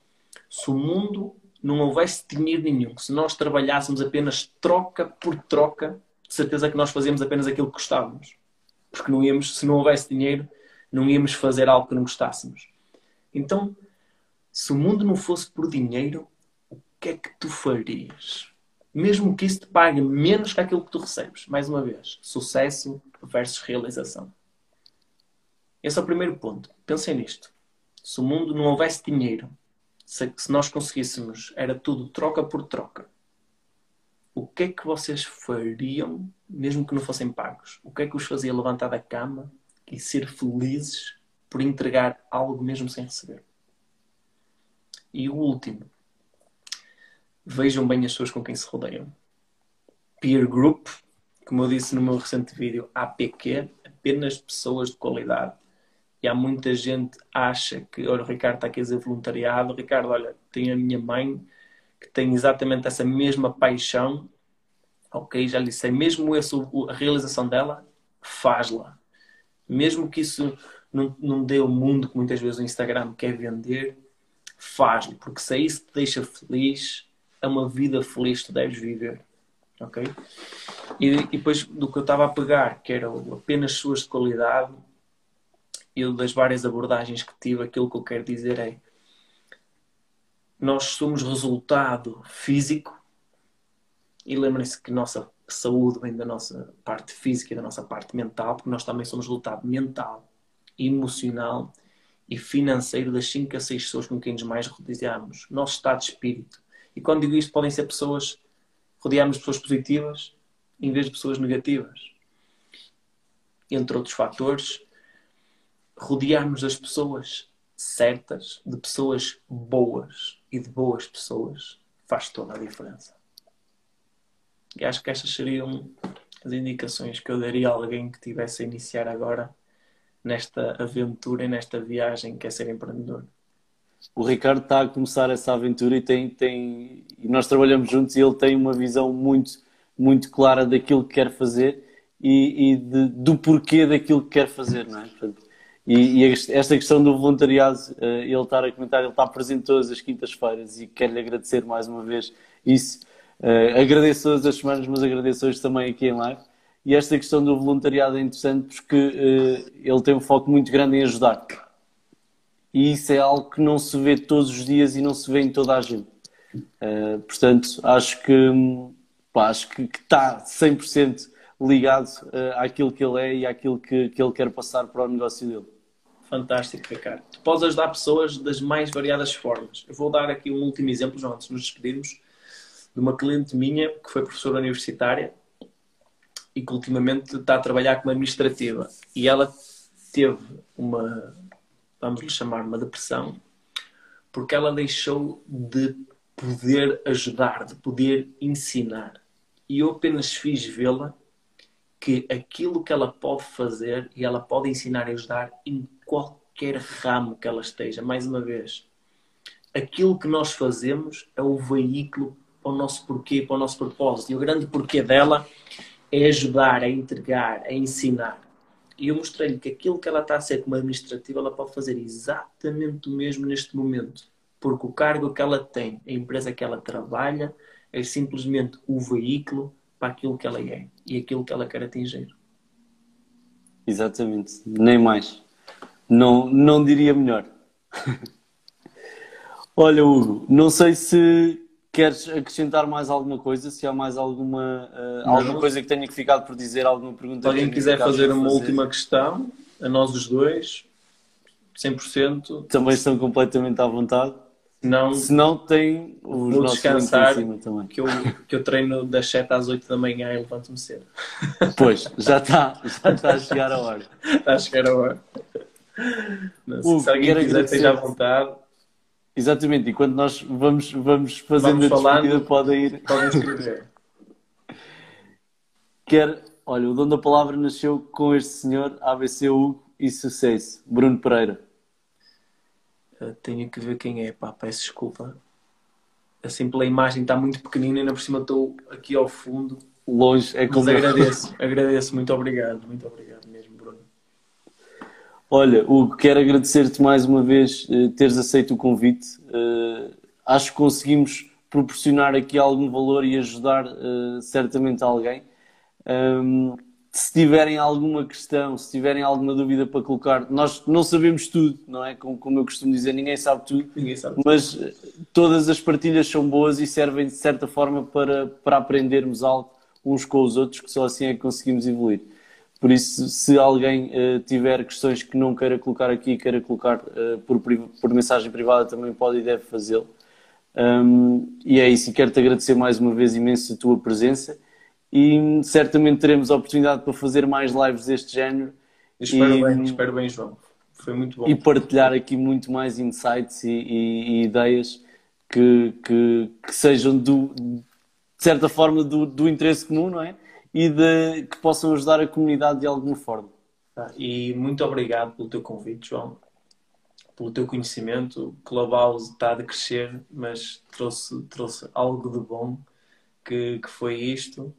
Se o mundo não houvesse dinheiro nenhum, se nós trabalhássemos apenas troca por troca, de certeza que nós fazíamos apenas aquilo que gostávamos. Porque não íamos, se não houvesse dinheiro, não íamos fazer algo que não gostássemos. Então, se o mundo não fosse por dinheiro, o que é que tu farias? Mesmo que isso te pague menos que aquilo que tu recebes. Mais uma vez, sucesso versus realização. Esse é o primeiro ponto. Pensem nisto. Se o mundo não houvesse dinheiro, se, se nós conseguíssemos, era tudo troca por troca. O que é que vocês fariam, mesmo que não fossem pagos? O que é que os fazia levantar da cama e ser felizes por entregar algo mesmo sem receber? E o último, vejam bem as pessoas com quem se rodeiam. Peer group, como eu disse no meu recente vídeo, APQ, apenas pessoas de qualidade e há muita gente acha que, olha, o Ricardo está aqui a dizer voluntariado. Ricardo, olha, tem a minha mãe que tem exatamente essa mesma paixão. Ok, já lhe disse, mesmo essa a realização dela, faz-la. Mesmo que isso não, não dê o mundo que muitas vezes o Instagram quer vender, faz-lhe. Porque se é isso te deixa feliz, é uma vida feliz que tu deves viver. Ok? E, e depois do que eu estava a pegar, que eram apenas suas de qualidade, eu das várias abordagens que tive, aquilo que eu quero dizer é nós somos resultado físico e lembrem-se que nossa saúde vem da nossa parte física e da nossa parte mental, porque nós também somos resultado mental, emocional e financeiro das 5 a 6 pessoas com quem nos mais rodeamos. Nosso estado de espírito. E quando digo isto, podem ser pessoas, rodeamos pessoas positivas em vez de pessoas negativas. Entre outros fatores, rodearmos as pessoas certas, de pessoas boas e de boas pessoas, faz toda a diferença. E acho que estas seriam as indicações que eu daria a alguém que estivesse a iniciar agora nesta aventura e nesta viagem que é ser empreendedor. O Ricardo está a começar essa aventura e tem, tem e nós trabalhamos juntos e ele tem uma visão muito muito clara daquilo que quer fazer e, e de, do porquê daquilo que quer fazer, não é? Portanto, e, e, esta questão do voluntariado, uh, ele estar a comentar, ele está presente todas as quintas-feiras e quero-lhe agradecer mais uma vez isso. Uh, agradeço todas as semanas, mas agradeço hoje também aqui em live. E esta questão do voluntariado é interessante porque uh, ele tem um foco muito grande em ajudar. E isso é algo que não se vê todos os dias e não se vê em toda a gente. portanto, acho que, pá, acho que está 100% ligado uh, àquilo que ele é e àquilo que, que ele quer passar para o negócio dele. Fantástico, Ricardo. Tu podes ajudar pessoas das mais variadas formas. Eu vou dar aqui um último exemplo, João, antes de nos despedirmos, de uma cliente minha que foi professora universitária e que ultimamente está a trabalhar como administrativa. E ela teve uma, vamos lhe chamar, uma depressão, porque ela deixou de poder ajudar, de poder ensinar. E eu apenas fiz vê-la que aquilo que ela pode fazer e ela pode ensinar e ajudar em qualquer ramo que ela esteja. Mais uma vez, aquilo que nós fazemos é o veículo para o nosso porquê, para o nosso propósito. E o grande porquê dela é ajudar, a entregar, a ensinar. E eu mostrei-lhe que aquilo que ela está a ser como administrativa, ela pode fazer exatamente o mesmo neste momento. Porque o cargo que ela tem, a empresa que ela trabalha, é simplesmente o veículo para aquilo que ela é e aquilo que ela quer atingir. Exatamente, nem mais. Não, não diria melhor. <laughs> Olha, Hugo, não sei se queres acrescentar mais alguma coisa, se há mais alguma, uh, alguma coisa que tenha que ficado por dizer, alguma pergunta. Se alguém quiser fazer uma fazer. última questão, a nós os dois, 100%. Também estão completamente à vontade. Não, se não, tem os vou descansar. Que, eu, que eu treino das 7 às 8 da manhã e levanto-me cedo. Pois, já está, já está a chegar a hora. Está <laughs> a chegar a hora. Não, se alguém quiser, esteja à vontade. Exatamente, e quando nós vamos, vamos fazendo vamos a despedida, podem ir. Podem <laughs> escrever. Quer, olha, o dono da palavra nasceu com este senhor, ABC Hugo e sucesso, Bruno Pereira. Uh, tenho que ver quem é, pá, peço desculpa. Assim pela imagem está muito pequenina e ainda por cima estou aqui ao fundo. Longe, é como. Mas agradeço, <laughs> agradeço, muito obrigado, muito obrigado mesmo, Bruno. Olha, Hugo, quero agradecer-te mais uma vez uh, teres aceito o convite. Uh, acho que conseguimos proporcionar aqui algum valor e ajudar certamente alguém. Um, se tiverem alguma questão, se tiverem alguma dúvida para colocar, nós não sabemos tudo, não é? Como, como eu costumo dizer, ninguém sabe tudo, ninguém sabe tudo. mas todas as partilhas são boas e servem de certa forma para, para aprendermos algo uns com os outros, que só assim é que conseguimos evoluir. Por isso, se alguém uh, tiver questões que não queira colocar aqui, queira colocar uh, por, por mensagem privada, também pode e deve fazê-lo. Um, e é isso, e quero-te agradecer mais uma vez imenso a tua presença e certamente teremos a oportunidade para fazer mais lives deste género. Espero e, bem, espero bem, João. Foi muito bom. E partilhar aqui muito mais insights e, e, e ideias que, que, que, sejam do, de certa forma do, do interesse comum, não é? e de, que possam ajudar a comunidade de alguma forma. Ah, e muito obrigado pelo teu convite, João, pelo teu conhecimento. O Clubhouse está a crescer, mas trouxe, trouxe algo de bom que, que foi isto.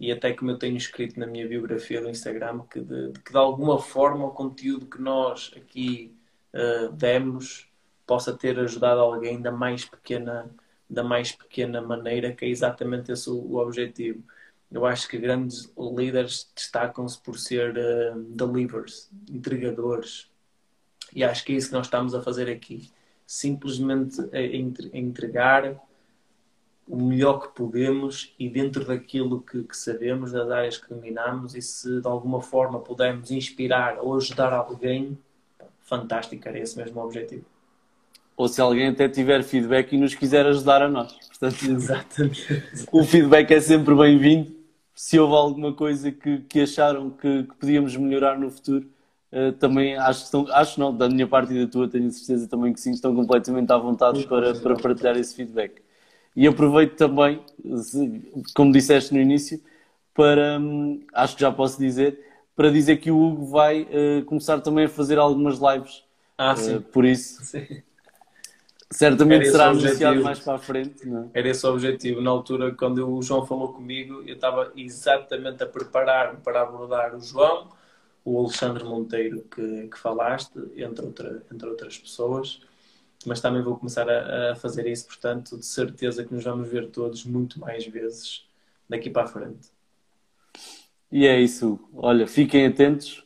E até como eu tenho escrito na minha biografia do Instagram, que de, que de alguma forma o conteúdo que nós aqui uh, demos possa ter ajudado alguém da mais pequena da mais pequena maneira, que é exatamente esse o, o objetivo eu acho que grandes líderes destacam-se por ser uh, delivers, entregadores. E acho que é isso que nós estamos a fazer aqui. Simplesmente a entregar o melhor que podemos e dentro daquilo que, que, sabemos, das áreas que dominamos, e se de alguma forma pudermos inspirar ou ajudar alguém, fantástico, era esse mesmo o objetivo. Ou se alguém até tiver feedback e nos quiser ajudar a nós. Portanto, <laughs> Exatamente. o feedback é sempre bem-vindo se houve alguma coisa que, que acharam que, que, podíamos melhorar no futuro, uh, também acho que estão, acho não, da minha parte e da tua, tenho certeza também que sim, estão completamente à vontade para, para partilhar esse feedback. E aproveito também, como disseste no início, para, hum, acho que já posso dizer, para dizer que o Hugo vai uh, começar também a fazer algumas lives. Ah, sim. Uh, por isso, <laughs> sim. Certamente será anunciado mais para a frente. Não? É? Era esse o objetivo. Na altura, quando o João falou comigo, eu estava exatamente a preparar-me para abordar o João, o Alexandre Monteiro, que, que falaste, entre, outra, entre outras pessoas. Mas também vou começar a, a, fazer isso, portanto, de certeza que nos vamos ver todos muito mais vezes daqui para a frente. E é isso. Olha, fiquem atentos.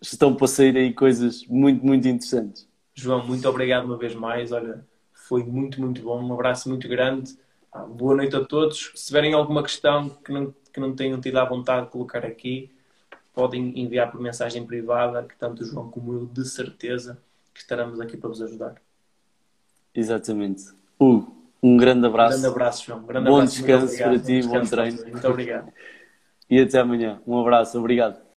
Estão para sair aí coisas muito, muito interessantes. João, muito obrigado uma vez mais. Olha, foi muito, muito bom. Um abraço muito grande. Ah, boa noite a todos. Se tiverem alguma questão que não, que não tenham tido a vontade de colocar aqui, podem enviar por mensagem privada, que tanto o João como eu, de certeza, que estaremos aqui para vos ajudar. Exatamente. Hugo, um grande abraço. Um grande abraço, João. Um grande bom abraço. descanso para ti, bom, bom treino. Muito obrigado. E até amanhã. Um abraço, obrigado.